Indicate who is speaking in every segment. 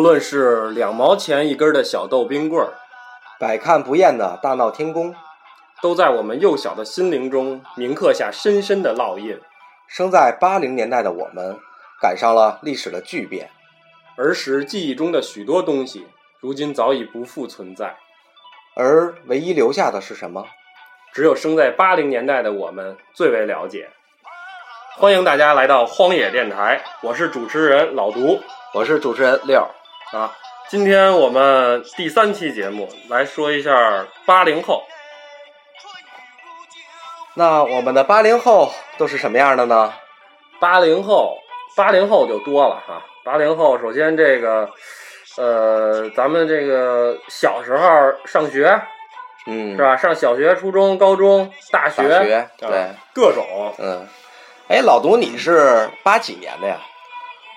Speaker 1: 无
Speaker 2: 论是两毛钱一根的小豆冰棍儿，
Speaker 3: 百看不厌的大闹天宫，
Speaker 2: 都在我们幼小的心灵中铭刻下深深的烙印。
Speaker 3: 生在八零年代的我们，赶上了历史的巨变。
Speaker 2: 儿时记忆中的许多东西，如今早已不复存在。
Speaker 3: 而唯一留下的是什么？
Speaker 2: 只有生在八零年代的我们最为了解。欢迎大家来到荒野电台，我是主持人老毒
Speaker 3: 我是主持人六，
Speaker 2: 啊。今天我们第三期节目来说一下八零后。
Speaker 3: 那我们的八零后都是什么样的呢？
Speaker 2: 八零后，八零后就多了哈。八零后，首先这个，呃，咱们这个小时候上学
Speaker 3: 嗯，
Speaker 2: 是吧？上小学、初中、高中、大学，
Speaker 3: 大学
Speaker 2: 啊
Speaker 3: 对，
Speaker 2: 各种。
Speaker 3: 嗯。哎，老毒，你是八几年的呀？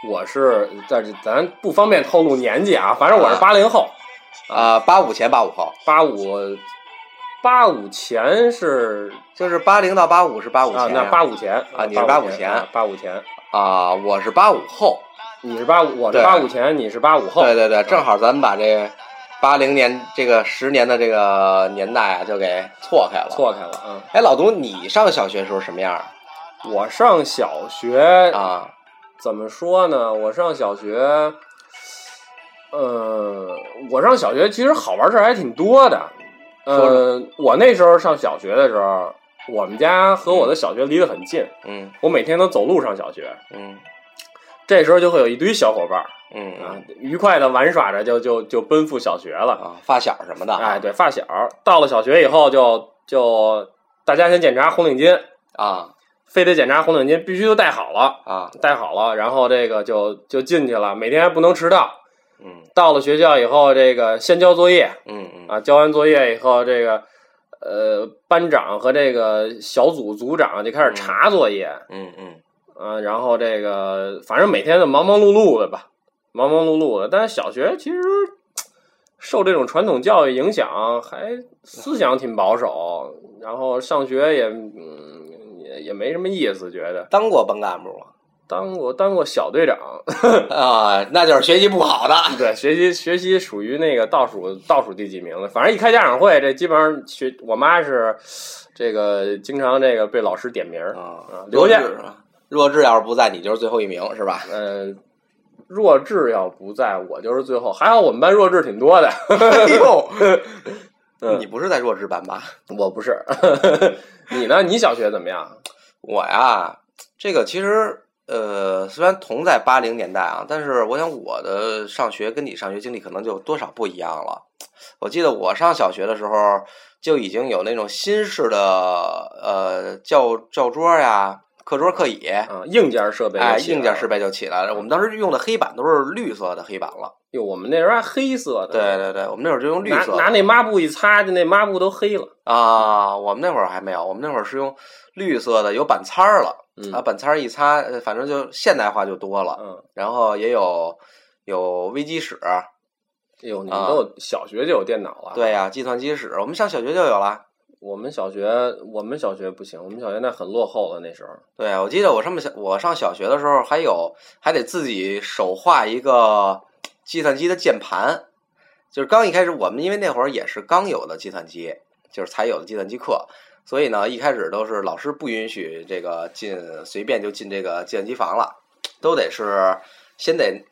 Speaker 2: 我是在这，咱不方便透露年纪啊，反正我是
Speaker 3: 啊
Speaker 2: 八零后，
Speaker 3: 啊，八五前八五后，
Speaker 2: 八五，八五前是
Speaker 3: 就是八零到八五是八五前
Speaker 2: 啊，
Speaker 3: 呀
Speaker 2: 那八五前
Speaker 3: 啊你是八五前
Speaker 2: 啊八五前，
Speaker 3: 啊，我是八五后。
Speaker 2: 你是八五，我是
Speaker 3: 对
Speaker 2: 八五前，你是八五后，
Speaker 3: 对对对，正好咱们把这八零年这个十年的这个年代啊，就给错开了。。
Speaker 2: 错开了，嗯。
Speaker 3: 哎，老毒，你上小学时候什么样
Speaker 2: 我上小学
Speaker 3: 啊？
Speaker 2: 怎么说呢？我上小学，呃，我上小学其实好玩事儿还挺多的。呃，我那时候上小学的时候，我们家和我的小学离得很近，
Speaker 3: 嗯
Speaker 2: 我每天都走路上小学。
Speaker 3: 嗯
Speaker 2: 这时候就会有一堆小伙伴儿
Speaker 3: 嗯
Speaker 2: 啊
Speaker 3: 嗯，
Speaker 2: 愉快的玩耍着就就就奔赴小学了。
Speaker 3: 啊，发小什么的。
Speaker 2: 哎，对，发小到了小学以后就就大家先检查红领巾，
Speaker 3: 啊
Speaker 2: 非得检查红领巾，必须都戴好了。
Speaker 3: 啊
Speaker 2: 戴好了，然后这个就就进去了，每天还不能迟到。
Speaker 3: 嗯
Speaker 2: 到了学校以后，这个先交作业
Speaker 3: 嗯嗯
Speaker 2: 啊，交完作业以后，这个呃班长和这个小组组长就开始查作业，
Speaker 3: 嗯嗯
Speaker 2: 啊，然后这个反正每天都忙忙碌碌的吧，忙忙碌碌的。但是小学其实受这种传统教育影响，还思想挺保守，然后上学也嗯也也没什么意思，觉得
Speaker 3: 当过班干部吗？
Speaker 2: 当过当过小队长。
Speaker 3: 啊，那就是学习不好的。
Speaker 2: 对，学习学习属于那个倒数倒数第几名的，反正一开家长会，这基本上学我妈是这个经常这个被老师点名儿，
Speaker 3: 啊
Speaker 2: 啊，留下
Speaker 3: 弱智要是不在，你就是最后一名，是吧？
Speaker 2: 嗯、弱智要不在我就是最后，还好我们班弱智挺多的，
Speaker 3: 哎呦，
Speaker 2: 嗯
Speaker 3: 你不是在弱智班吧？
Speaker 2: 我不是，你呢？你小学怎么样？
Speaker 3: 我呀，这个其实呃，虽然同在八零年代啊，但是我想我的上学跟你上学经历可能就多少不一样了。我记得我上小学的时候就已经有那种新式的呃教教桌呀、课桌、课椅，
Speaker 2: 啊，硬件设备
Speaker 3: 硬件设备就起来了。我们当时用的黑板都是绿色的黑板了。
Speaker 2: 哟，我们那时候还黑色的，
Speaker 3: 对对对，我们那会儿就用绿
Speaker 2: 拿
Speaker 3: 色的
Speaker 2: 拿那抹布一擦，就那抹布都黑了。
Speaker 3: 啊，我们那会儿还没有，我们那会儿是用绿色的，有板擦儿了。
Speaker 2: 嗯
Speaker 3: 啊，板擦一擦，呃反正就现代化就多了。
Speaker 2: 嗯，
Speaker 3: 然后也有有微机室，
Speaker 2: 哎呦，你们
Speaker 3: 啊
Speaker 2: 都有小学就有电脑了？
Speaker 3: 对呀、计算机室，我们上小学就有了。
Speaker 2: 我们小学，我们小学不行，我们小学那很落后了那时候。
Speaker 3: 对，啊我记得我上小我上小学的时候，还有还得自己手画一个计算机的键盘，就是刚一开始我们因为那会儿也是刚有的计算机，就是才有的计算机课，所以呢一开始都是老师不允许这个进随便就进这个计算机房了，都得是先得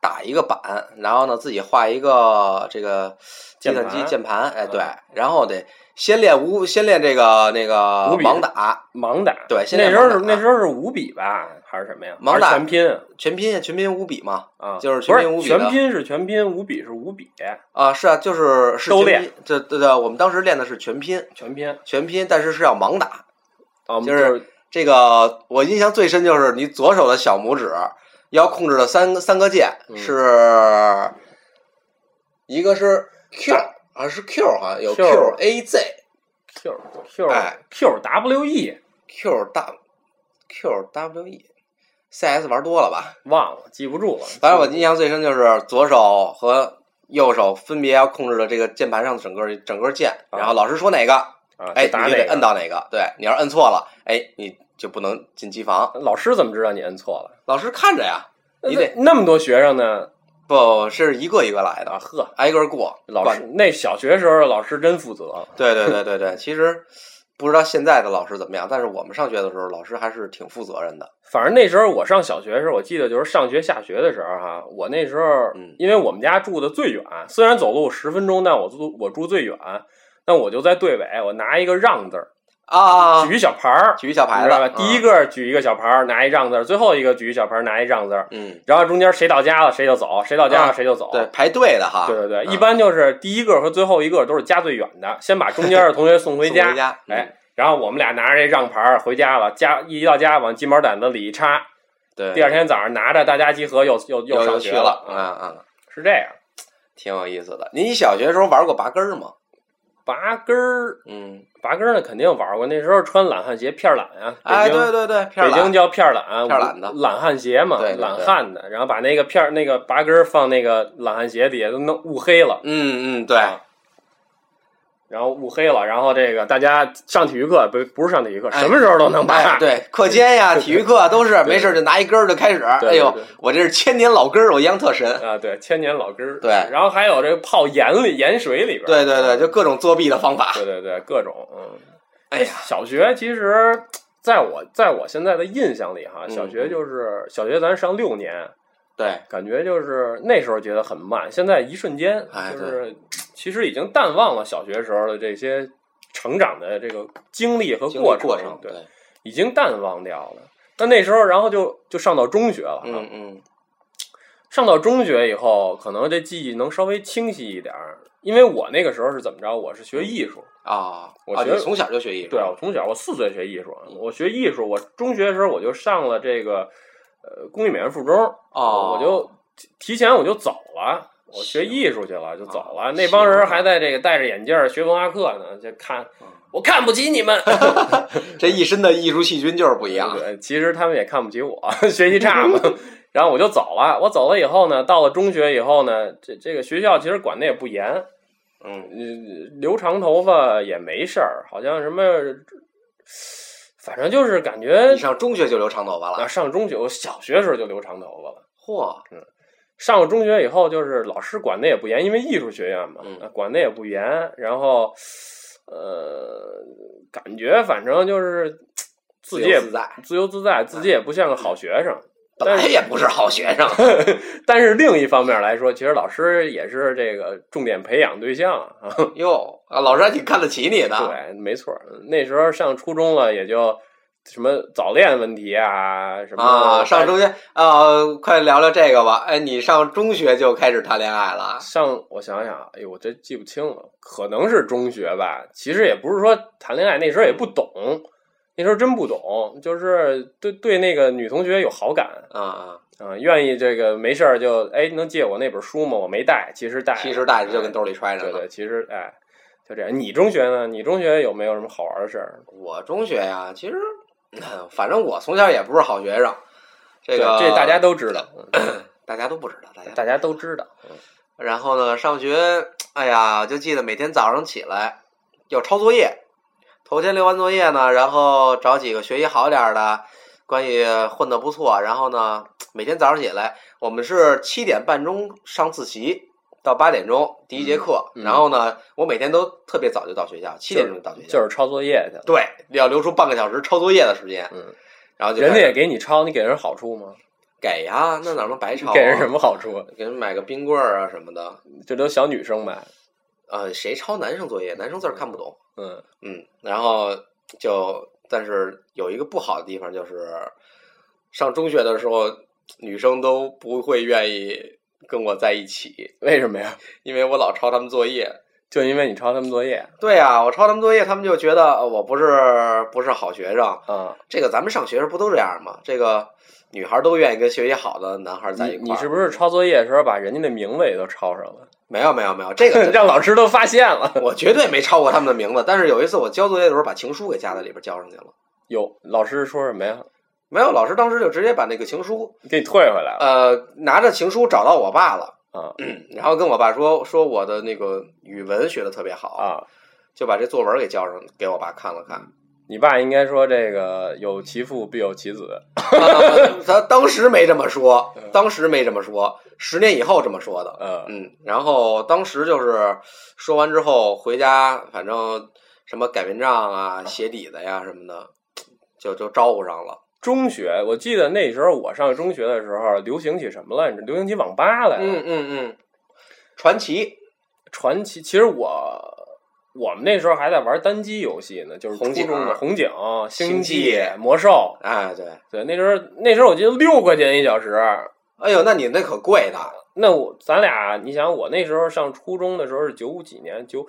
Speaker 3: 打一个板，然后呢自己画一个这个计算机
Speaker 2: 键盘
Speaker 3: 哎对
Speaker 2: 嗯，
Speaker 3: 然后得先练五，先练这个那个盲打，
Speaker 2: 盲打，
Speaker 3: 对现
Speaker 2: 那时候是那时候是五笔吧，还是什么呀？
Speaker 3: 盲打
Speaker 2: 全拼
Speaker 3: 全拼全拼五笔嘛，
Speaker 2: 啊，
Speaker 3: 就是全拼五笔的
Speaker 2: 全拼是全拼，五笔是五笔，
Speaker 3: 啊是啊，就是是
Speaker 2: 都练
Speaker 3: 全拼，这对对，我们当时练的是全拼
Speaker 2: 全拼
Speaker 3: 全拼，但是是要盲打。
Speaker 2: 啊，
Speaker 3: 就是这个我印象最深就是你左手的小拇指要控制的三个三个键
Speaker 2: 嗯。
Speaker 3: 是，一个是 Q 啊是 Q 好像有
Speaker 2: Q
Speaker 3: A Z
Speaker 2: Q Q
Speaker 3: 哎。
Speaker 2: Q W E
Speaker 3: Q W Q W E C S 玩多了吧？
Speaker 2: 忘了，记不住了。
Speaker 3: 反正我印象最深就是左手和右手分别要控制的这个键盘上的整个整个键，
Speaker 2: 啊。
Speaker 3: 然后老师说哪个，
Speaker 2: 啊，
Speaker 3: 哎，你就得摁到哪个。对，你要是摁错了，哎，你就不能进机房。
Speaker 2: 老师怎么知道你摁错了？
Speaker 3: 老师看着呀，你得
Speaker 2: 那那么多学生呢
Speaker 3: 不是一个一个来的
Speaker 2: 啊，，呵，
Speaker 3: 挨个过。
Speaker 2: 老师那小学时候老师真负责，
Speaker 3: 对对对对对，其实不知道现在的老师怎么样，但是我们上学的时候，老师还是挺负责任的。
Speaker 2: 反正那时候我上小学的时候，我记得就是上学下学的时候哈，我那时候
Speaker 3: 嗯
Speaker 2: 因为我们家住的最远，虽然走路十分钟，但我住我住最远，但我就在队尾，我拿一个让字儿，
Speaker 3: 啊，
Speaker 2: 举一小牌儿，
Speaker 3: 举一小牌子
Speaker 2: 知道吧？，第一
Speaker 3: 个，
Speaker 2: 举一个小牌儿，拿一让字儿，最后一个举一小牌儿，拿一让字儿，
Speaker 3: 嗯，
Speaker 2: 然后中间谁到家了谁就走，谁到家了
Speaker 3: 啊
Speaker 2: 谁就走。
Speaker 3: 对，排队的哈，
Speaker 2: 对对对，
Speaker 3: 嗯
Speaker 2: 一般就是第一个和最后一个都是家最远的，先把中间的同学送回家哎，然后我们俩拿着这让牌儿回家了，家一到家往鸡毛掸子里一插，
Speaker 3: 对，
Speaker 2: 第二天早上拿着大家集合又又
Speaker 3: 又
Speaker 2: 上学
Speaker 3: 了，
Speaker 2: 啊，
Speaker 3: 嗯嗯，
Speaker 2: 是这样。
Speaker 3: 挺有意思的。您小学时候玩过拔根儿吗？
Speaker 2: 拔根儿，
Speaker 3: 嗯，
Speaker 2: 拔根儿呢肯定玩过，那时候穿懒汉鞋片儿懒啊，
Speaker 3: 哎，对对对，片懒，
Speaker 2: 北京叫片儿懒，
Speaker 3: 片懒的。
Speaker 2: 懒汉鞋嘛，
Speaker 3: 对对对。
Speaker 2: 懒汉的，然后把那个片儿那个拔根儿放那个懒汉鞋底下都弄捂黑了，
Speaker 3: 嗯嗯，对，
Speaker 2: 啊然后雾黑了，然后这个大家上体育课不不是上体育课，
Speaker 3: 哎
Speaker 2: 什么时候都能办，
Speaker 3: 哎，对，课间呀、体育课都是没事就拿一根儿就开始。
Speaker 2: 对
Speaker 3: 哎呦我这是千年老根儿，我印象特深。
Speaker 2: 啊，对，千年老根儿，
Speaker 3: 对
Speaker 2: 然后还有这个泡盐里盐水里边儿，
Speaker 3: 对对对，就各种作弊的方法。
Speaker 2: 对对对，各种嗯。
Speaker 3: 哎呀，
Speaker 2: 小学其实在我在我现在的印象里哈，
Speaker 3: 嗯
Speaker 2: 小学就是小学咱上六年，
Speaker 3: 对，
Speaker 2: 感觉就是那时候觉得很慢，现在一瞬间
Speaker 3: 哎
Speaker 2: 就是其实已经淡忘了小学时候的这些成长的这个经历和过
Speaker 3: 过程，
Speaker 2: 对，已经淡忘掉了。那那时候，然后就就上到中学了，
Speaker 3: 嗯嗯，
Speaker 2: 上到中学以后，可能这记忆能稍微清晰一点儿，因为我那个时候是怎么着？我是学艺术，
Speaker 3: 啊，
Speaker 2: 我学
Speaker 3: 啊从小就学艺术，
Speaker 2: 对啊，我从小我四岁学艺术，我学艺术，我中学的时候我就上了这个呃工艺美院附中，
Speaker 3: 啊，
Speaker 2: 我就提提前我就走了。我学艺术去了，就走了。
Speaker 3: 啊
Speaker 2: 那帮人还在这个戴着眼镜学文化课呢，就看
Speaker 3: 嗯
Speaker 2: 我看不起你们。
Speaker 3: 这一身的艺术细菌就是不一样。
Speaker 2: 对，其实他们也看不起我，学习差嘛。然后我就走了。我走了以后呢，到了中学以后呢，这这个学校其实管的也不严，
Speaker 3: 嗯，
Speaker 2: 嗯，留长头发也没事儿，好像什么，反正就是感觉
Speaker 3: 你上中学就留长头发
Speaker 2: 啊，
Speaker 3: 了，
Speaker 2: 上中学我小学时候就留长头发了。
Speaker 3: 嚯，
Speaker 2: 上了中学以后，就是老师管的也不严，因为艺术学院嘛，管的也不严。然后，呃，感觉反正就是自己也
Speaker 3: 自由自在，
Speaker 2: 自由自在，自己也不像个好学生。
Speaker 3: 本来也不是好学生。
Speaker 2: 但是另一方面来说，其实老师也是这个重点培养对象啊。
Speaker 3: 哟，啊，老师还挺看得起你的。
Speaker 2: 对，没错。那时候上初中了，也就什么早恋问题啊，什么
Speaker 3: 啊，上中学啊，快聊聊这个吧。哎，你上中学就开始谈恋爱了？
Speaker 2: 上我想想，哎呦，我这记不清了，可能是中学吧。其实也不是说谈恋爱，那时候也不懂，那时候真不懂，就是对对那个女同学有好感
Speaker 3: 啊啊，
Speaker 2: 啊、愿意这个没事儿就哎能借我那本书吗？我没带，其实带，
Speaker 3: 其实带着就跟
Speaker 2: 哎
Speaker 3: 兜里揣着呢。
Speaker 2: 对对，其实哎就这样。你中学呢？你中学有没有什么好玩的事儿？
Speaker 3: 我中学呀，其实，嗯反正我从小也不是好学生。这个
Speaker 2: 这大家都知道，嗯
Speaker 3: 大家都不知道，大家
Speaker 2: 大家都知道。
Speaker 3: 然后呢，上学，哎呀，就记得每天早上起来要抄作业，头天留完作业呢，然后找几个学习好点儿的，关系混得不错，然后呢，每天早上起来，我们是七点半钟上自习，到八点钟第一节课，
Speaker 2: 嗯嗯
Speaker 3: 然后呢，我每天都特别早就到学校，七点钟到学校，
Speaker 2: 就是抄作业去了。
Speaker 3: 对，要留出半个小时抄作业的时间，
Speaker 2: 嗯，
Speaker 3: 然后就
Speaker 2: 人家也给你抄，你给人好处吗？
Speaker 3: 给呀，那哪能白抄、啊？
Speaker 2: 给人什么？好处？
Speaker 3: 给人买个冰棍儿啊什么的。
Speaker 2: 这都小女生买。
Speaker 3: 呃，谁抄男生作业？男生字儿看不懂。
Speaker 2: 嗯，
Speaker 3: 嗯，然后就，但是有一个不好的地方就是，上中学的时候，女生都不会愿意跟我在一起，
Speaker 2: 为什么呀？
Speaker 3: 因为我老抄他们作业。
Speaker 2: 就因为你抄他们作业
Speaker 3: 对呀、我抄他们作业，他们就觉得呃我不是不是好学生。
Speaker 2: 啊？
Speaker 3: 这个咱们上学时不都这样吗？这个女孩都愿意跟学习好的男孩在一块儿。
Speaker 2: 你你是不是抄作业的时候把人家的名字也都抄上了？
Speaker 3: 没有没有没有，这个
Speaker 2: 让老师都发现了。
Speaker 3: 我绝对没抄过他们的名字。但是有一次我交作业的时候，把情书给夹在里边交上去了。
Speaker 2: 有老师说什么呀？
Speaker 3: 没有，老师当时就直接把那个情书，
Speaker 2: 给你退回来了
Speaker 3: 呃，拿着情书找到我爸了，
Speaker 2: 啊
Speaker 3: 然后跟我爸说说我的那个语文学的特别好，
Speaker 2: 啊！
Speaker 3: 就把这作文给交上给我爸看了看。
Speaker 2: 你爸应该说这个有其父必有其子。
Speaker 3: 呃他当时没这么说，当时没这么说，十年以后这么说的。
Speaker 2: 嗯，
Speaker 3: 嗯，然后当时就是说完之后回家，反正什么改名账啊、鞋底子呀什么的，就就招呼上了。
Speaker 2: 中学我记得那时候我上中学的时候流行起什么来着？流行起网吧来了。
Speaker 3: 嗯嗯嗯，传奇
Speaker 2: 传奇，其实我我们那时候还在玩单机游戏呢，就是
Speaker 3: 红警
Speaker 2: 红警、星
Speaker 3: 星际
Speaker 2: 魔兽。
Speaker 3: 哎，对，
Speaker 2: 对，那时候那时候我记得六块钱一小时。
Speaker 3: 哎呦，那你那可贵的。
Speaker 2: 那我咱俩，你想我那时候上初中的时候是九几年，九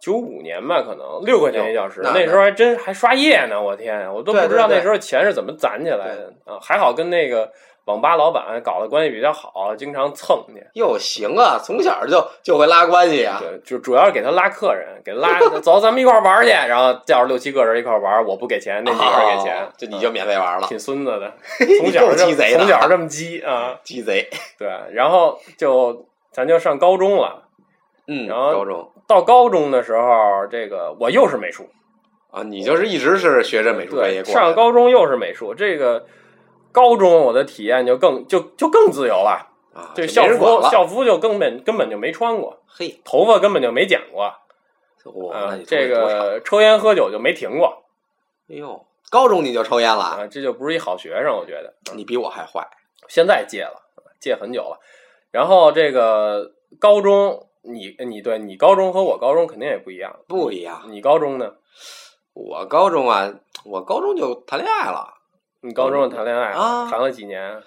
Speaker 2: 九五年吧，可能六块钱一小时。
Speaker 3: 那
Speaker 2: 那时候还真还刷夜呢，我天呀，我都不知道那时候钱是怎么攒起来的啊！还好跟那个网吧老板搞的关系比较好，经常蹭去。
Speaker 3: 哟，行啊，从小就就会拉关系啊。
Speaker 2: 对，就主要是给他拉客人，给拉走，咱们一块儿玩去，然后叫着六七个人一块儿玩，我不给钱，那几个人给钱
Speaker 3: 哦，就你就免费玩了，
Speaker 2: 挺孙子的，从小
Speaker 3: 鸡贼
Speaker 2: 从小这么鸡啊，
Speaker 3: 鸡贼。
Speaker 2: 对，然后就咱就上高中了。
Speaker 3: 嗯，
Speaker 2: 然后
Speaker 3: 高中
Speaker 2: 到高中的时候，这个我又是美术，
Speaker 3: 啊，你就是一直是学着美术专业过，上
Speaker 2: 高中又是美术，这个高中我的体验就更就就更自由了，
Speaker 3: 啊，
Speaker 2: 这校服。校服就根本根本就没穿过，
Speaker 3: 嘿，
Speaker 2: 头发根本就没剪过，
Speaker 3: 哇，
Speaker 2: 啊，这个抽烟喝酒就没停过
Speaker 3: 哎呦，高中你就抽烟了，
Speaker 2: 啊，这就不是一好学生，我觉得。
Speaker 3: 你比我还坏。
Speaker 2: 现在戒了，戒很久了。然后这个高中，你你对你高中和我高中肯定也不一样，
Speaker 3: 不一样，
Speaker 2: 你高中呢？
Speaker 3: 我高中啊，我高中就谈恋爱了。
Speaker 2: 你高中谈恋爱
Speaker 3: 啊
Speaker 2: 谈了几年？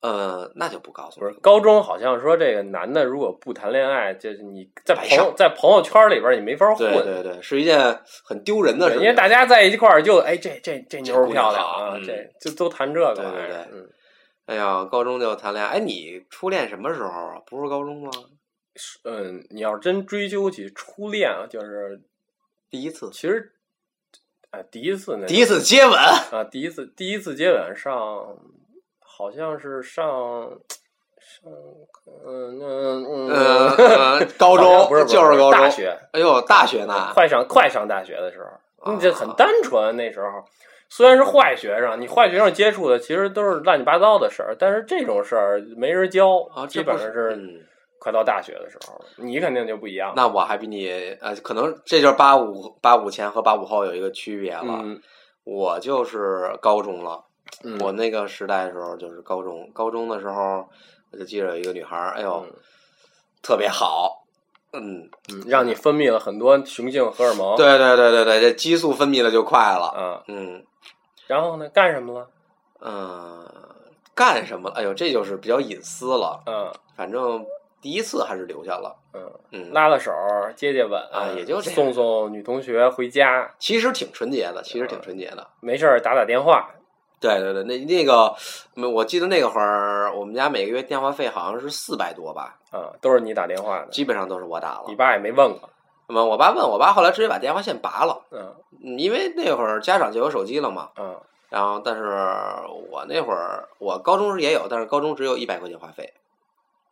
Speaker 3: 呃，那就不告诉你。
Speaker 2: 不是高中好像说这个男的如果不谈恋爱，就是你在朋友在朋友圈里边你没法混，
Speaker 3: 对对对，是一件很丢人的事
Speaker 2: 因为大家在一块儿就哎这这这妞儿漂亮啊，
Speaker 3: 嗯
Speaker 2: 这就都谈这个
Speaker 3: 对对。对
Speaker 2: 嗯，
Speaker 3: 哎呀，高中就谈恋爱。哎，你初恋什么时候啊？不是高中吗？
Speaker 2: 嗯，你要真追究起初恋啊，就是
Speaker 3: 第一次，
Speaker 2: 其实啊第一次那
Speaker 3: 第一次接吻。
Speaker 2: 啊，第一次第一次接吻上，好像是上上嗯嗯
Speaker 3: 嗯 高中
Speaker 2: 不是不
Speaker 3: 就是高中。
Speaker 2: 大学，
Speaker 3: 哎呦，大学呢？
Speaker 2: 快上快上大学的时候，
Speaker 3: 啊
Speaker 2: 你这很单纯。那时候虽然是坏学生，你坏学生接触的其实都是乱七八糟的事儿，但是这种事儿没人教，
Speaker 3: 啊，
Speaker 2: 基本上是
Speaker 3: 嗯，
Speaker 2: 快到大学的时候，你肯定就不一样了。
Speaker 3: 那我还比你呃，可能这就是八五八五前和八五后有一个区别了。
Speaker 2: 嗯
Speaker 3: 我就是高中了，
Speaker 2: 嗯，
Speaker 3: 我那个时代的时候就是高中，高中的时候我就记着有一个女孩儿，哎呦，
Speaker 2: 嗯
Speaker 3: 特别好，嗯，
Speaker 2: 嗯让你分泌了很多雄性荷尔蒙。
Speaker 3: 对对对对对，这激素分泌的就快了，
Speaker 2: 嗯，
Speaker 3: 嗯
Speaker 2: 然后呢，干什么了？
Speaker 3: 嗯、干什么了？哎呦，这就是比较隐私了，
Speaker 2: 嗯
Speaker 3: 反正第一次还是留下了，
Speaker 2: 嗯。
Speaker 3: 嗯，
Speaker 2: 拉拉手，接接吻
Speaker 3: 啊也就
Speaker 2: 送送女同学回家，
Speaker 3: 其实挺纯洁的，其实挺纯洁的。
Speaker 2: 没事儿打打电话。
Speaker 3: 对对对，那那个，嗯我记得那个会儿，我们家每个月电话费好像是四百多吧，
Speaker 2: 啊，都是你打电话的，
Speaker 3: 基本上都是我打了
Speaker 2: 你。爸也没问过。
Speaker 3: 那么我爸问我爸，后来直接把电话线拔了，
Speaker 2: 嗯
Speaker 3: 嗯因为那会儿家长就有手机了嘛。
Speaker 2: 嗯
Speaker 3: 然后，但是我那会儿我高中时也有，但是高中只有一百块钱话费，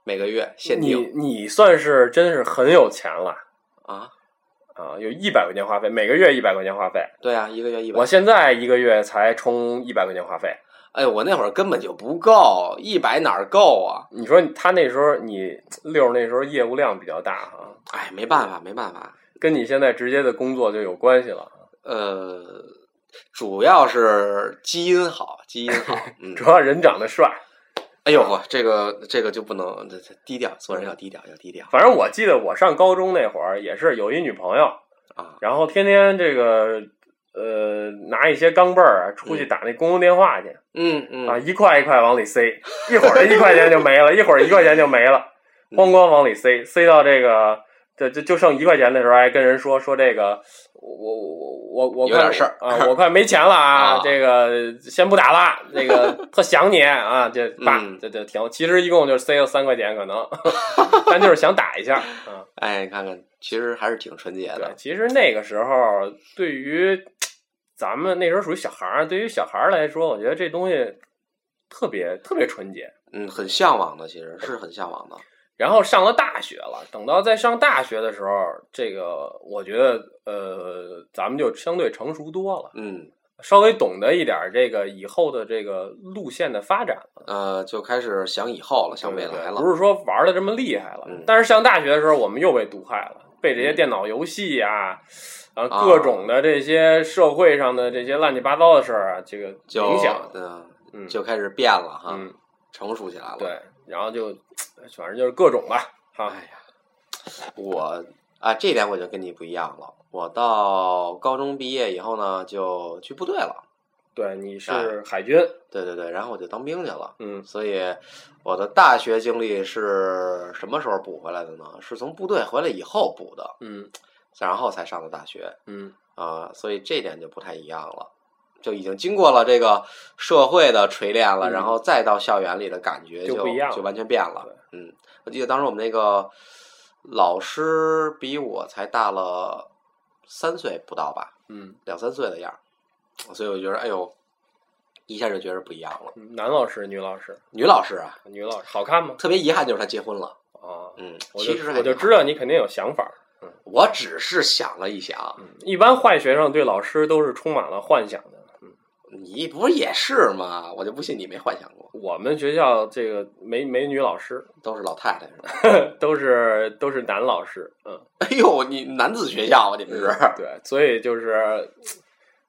Speaker 3: 每个月限
Speaker 2: 你
Speaker 3: 定
Speaker 2: 你算是真是很有钱了
Speaker 3: 啊。
Speaker 2: 啊，有一百块钱话费，每个月一百块钱话费。
Speaker 3: 对啊，一个月一百
Speaker 2: 我。现在一个月才充一百块钱话费。
Speaker 3: 哎，我那会儿根本就不够，一百哪儿够啊？
Speaker 2: 你说他那时候你六那时候业务量比较大哈，
Speaker 3: 哎，没办法，没办法。
Speaker 2: 跟你现在直接的工作就有关系了。
Speaker 3: 呃，主要是基因好，基因好。嗯，
Speaker 2: 主要人长得帅，
Speaker 3: 哎呦呵，这个这个就不能这这低调，做人要低调，要低调。
Speaker 2: 反正我记得我上高中那会儿也是有一女朋友，
Speaker 3: 啊。
Speaker 2: 然后天天这个呃拿一些钢镚儿啊出去打那公用电话去、
Speaker 3: 嗯嗯。
Speaker 2: 啊，一块一块往里塞，一会儿一块钱就没了，一会儿一块钱就没了，
Speaker 3: 嗯。
Speaker 2: 咣咣往里塞，塞到这个这这就剩一块钱的时候，还跟人说说这个我我我我快
Speaker 3: 有点事儿
Speaker 2: 啊，我快没钱了啊，
Speaker 3: 啊
Speaker 2: 这个先不打了，这个 特想你啊，这爸
Speaker 3: 嗯
Speaker 2: 这这挺，其实一共就塞了三块钱可能，但就是想打一下啊。
Speaker 3: 哎，看看，其实还是挺纯洁
Speaker 2: 对
Speaker 3: 的，。
Speaker 2: 其实那个时候对于咱们那时候属于小孩儿，对于小孩儿来说，我觉得这东西特别特别纯洁。
Speaker 3: 嗯，很向往的，其实是很向往的。
Speaker 2: 然后上了大学了，等到在上大学的时候，这个我觉得呃，咱们就相对成熟多了，
Speaker 3: 嗯，
Speaker 2: 稍微懂得一点这个以后的这个路线的发展了。
Speaker 3: 呃，就开始想以后了，想未来了。
Speaker 2: 不是说玩的这么厉害了。
Speaker 3: 嗯
Speaker 2: 但是上大学的时候，我们又被毒害了，被这些电脑游戏呀、啊，
Speaker 3: 啊
Speaker 2: 各种的这些社会上的这些乱七八糟的事儿啊，这个影响。
Speaker 3: 嗯，
Speaker 2: 嗯，
Speaker 3: 就开始变了哈，
Speaker 2: 嗯，
Speaker 3: 成熟起来了。
Speaker 2: 对，然后就反正就是各种吧，哈
Speaker 3: 哎，呀，我啊，这点我就跟你不一样了。我到高中毕业以后呢，就去部队了。
Speaker 2: 对，你
Speaker 3: 哎
Speaker 2: 是海军，
Speaker 3: 对对对，然后我就当兵去了。
Speaker 2: 嗯
Speaker 3: 所以我的大学经历是什么时候补回来的呢？是从部队回来以后补的，
Speaker 2: 嗯
Speaker 3: 然后才上的大学
Speaker 2: 嗯，
Speaker 3: 啊、所以这点就不太一样了。就已经经过了这个社会的锤炼了，
Speaker 2: 嗯
Speaker 3: 然后再到校园里的感觉就
Speaker 2: 就不一样了
Speaker 3: 就完全变了。嗯，我记得当时我们那个老师比我才大了三岁不到吧，
Speaker 2: 嗯
Speaker 3: 两三岁的样儿，所以我觉得，哎呦，一下就觉得不一样了。
Speaker 2: 嗯，男老师、女老师、
Speaker 3: 女老师啊，
Speaker 2: 女老师好看吗？
Speaker 3: 特别遗憾就是她结婚了。
Speaker 2: 啊，
Speaker 3: 嗯，
Speaker 2: 我就
Speaker 3: 其实
Speaker 2: 我就知道你肯定有想法。
Speaker 3: 我只是想了一想，
Speaker 2: 嗯，一般坏学生对老师都是充满了幻想的。嗯，
Speaker 3: 你不是也是吗？我就不信你没幻想过，
Speaker 2: 我们学校这个没没女老师，
Speaker 3: 都是老太太是吧？
Speaker 2: 都是都是男老师。嗯，
Speaker 3: 哎呦，你男子学校啊，你们是
Speaker 2: 对，所以就是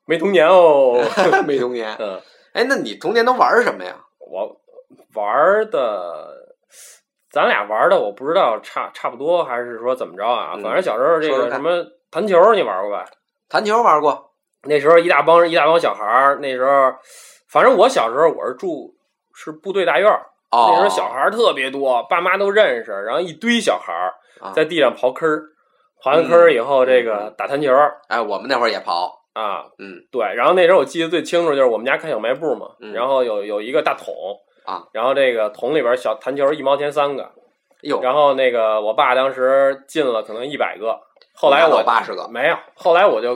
Speaker 2: 没童年哦。
Speaker 3: 没童年？
Speaker 2: 嗯，
Speaker 3: 哎，那你童年都玩什么呀？
Speaker 2: 我玩的，咱俩玩的我不知道差差不多还是说怎么着啊？
Speaker 3: 嗯
Speaker 2: 反正小时候这个什么弹球你玩过吧？
Speaker 3: 弹球玩过，
Speaker 2: 那时候一大帮一大帮小孩儿，那时候反正我小时候我是住是部队大院儿，
Speaker 3: 哦，
Speaker 2: 那时候小孩儿特别多，爸妈都认识，然后一堆小孩儿
Speaker 3: 啊
Speaker 2: 在地上刨坑儿，刨完坑儿以后这
Speaker 3: 嗯。
Speaker 2: 个打弹球
Speaker 3: 哎，我们那会儿也刨，
Speaker 2: 啊，
Speaker 3: 嗯。
Speaker 2: 对，然后那时候我记得最清楚就是我们家开小卖部嘛，
Speaker 3: 嗯
Speaker 2: 然后有有一个大桶
Speaker 3: 啊，
Speaker 2: 然后这个桶里边小弹球一毛钱三个，
Speaker 3: 哟，
Speaker 2: 然后那个我爸当时进了可能一百个，后来我
Speaker 3: 八十个，
Speaker 2: 没有，后来我就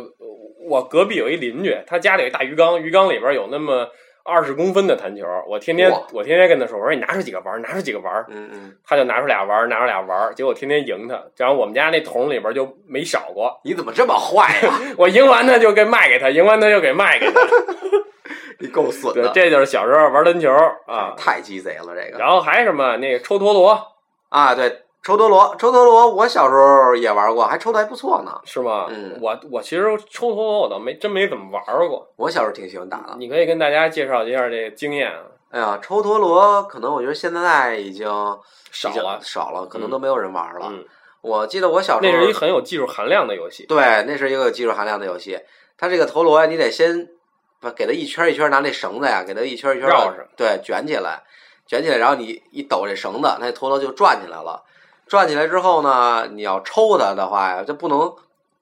Speaker 2: 我隔壁有一邻居，他家里有一大鱼缸，鱼缸里边有那么二十公分的弹球，我天天我天天跟他说，我说你拿出几个玩，拿出几个玩，
Speaker 3: 嗯嗯，
Speaker 2: 他就拿出俩玩，拿出俩玩，结果天天赢他，然后我们家那桶里边就没少过，
Speaker 3: 你怎么这么坏呀？
Speaker 2: 我赢完他就给卖给他，赢完他就给卖给他，
Speaker 3: 你够损
Speaker 2: 对，
Speaker 3: 的，
Speaker 2: 这就是小时候玩弹球啊，
Speaker 3: 太鸡贼了这个。
Speaker 2: 然后还什么那个抽陀螺
Speaker 3: 啊，对，抽陀螺，抽陀螺，我小时候也玩过，还抽的还不错呢。
Speaker 2: 是吗？
Speaker 3: 嗯
Speaker 2: 我我其实抽陀螺我倒没真没怎么玩过，
Speaker 3: 我小时候挺喜欢打的。
Speaker 2: 你可以跟大家介绍一下这个经验啊，
Speaker 3: 哎呀，抽陀螺可能我觉得现在已经
Speaker 2: 少了，
Speaker 3: 少了，可能都没有人玩了。
Speaker 2: 嗯，
Speaker 3: 我记得我小时候
Speaker 2: 那是一很有技术含量的游戏，
Speaker 3: 对，那是一个有技术含量的游戏。它这个陀螺呀，你得先把给它一圈一圈拿那绳子呀，给它一圈一圈地
Speaker 2: 绕上，
Speaker 3: 对，卷起来，卷起来，然后你一抖这绳子，那陀螺就转起来了。转起来之后呢，你要抽它的话呀，就不能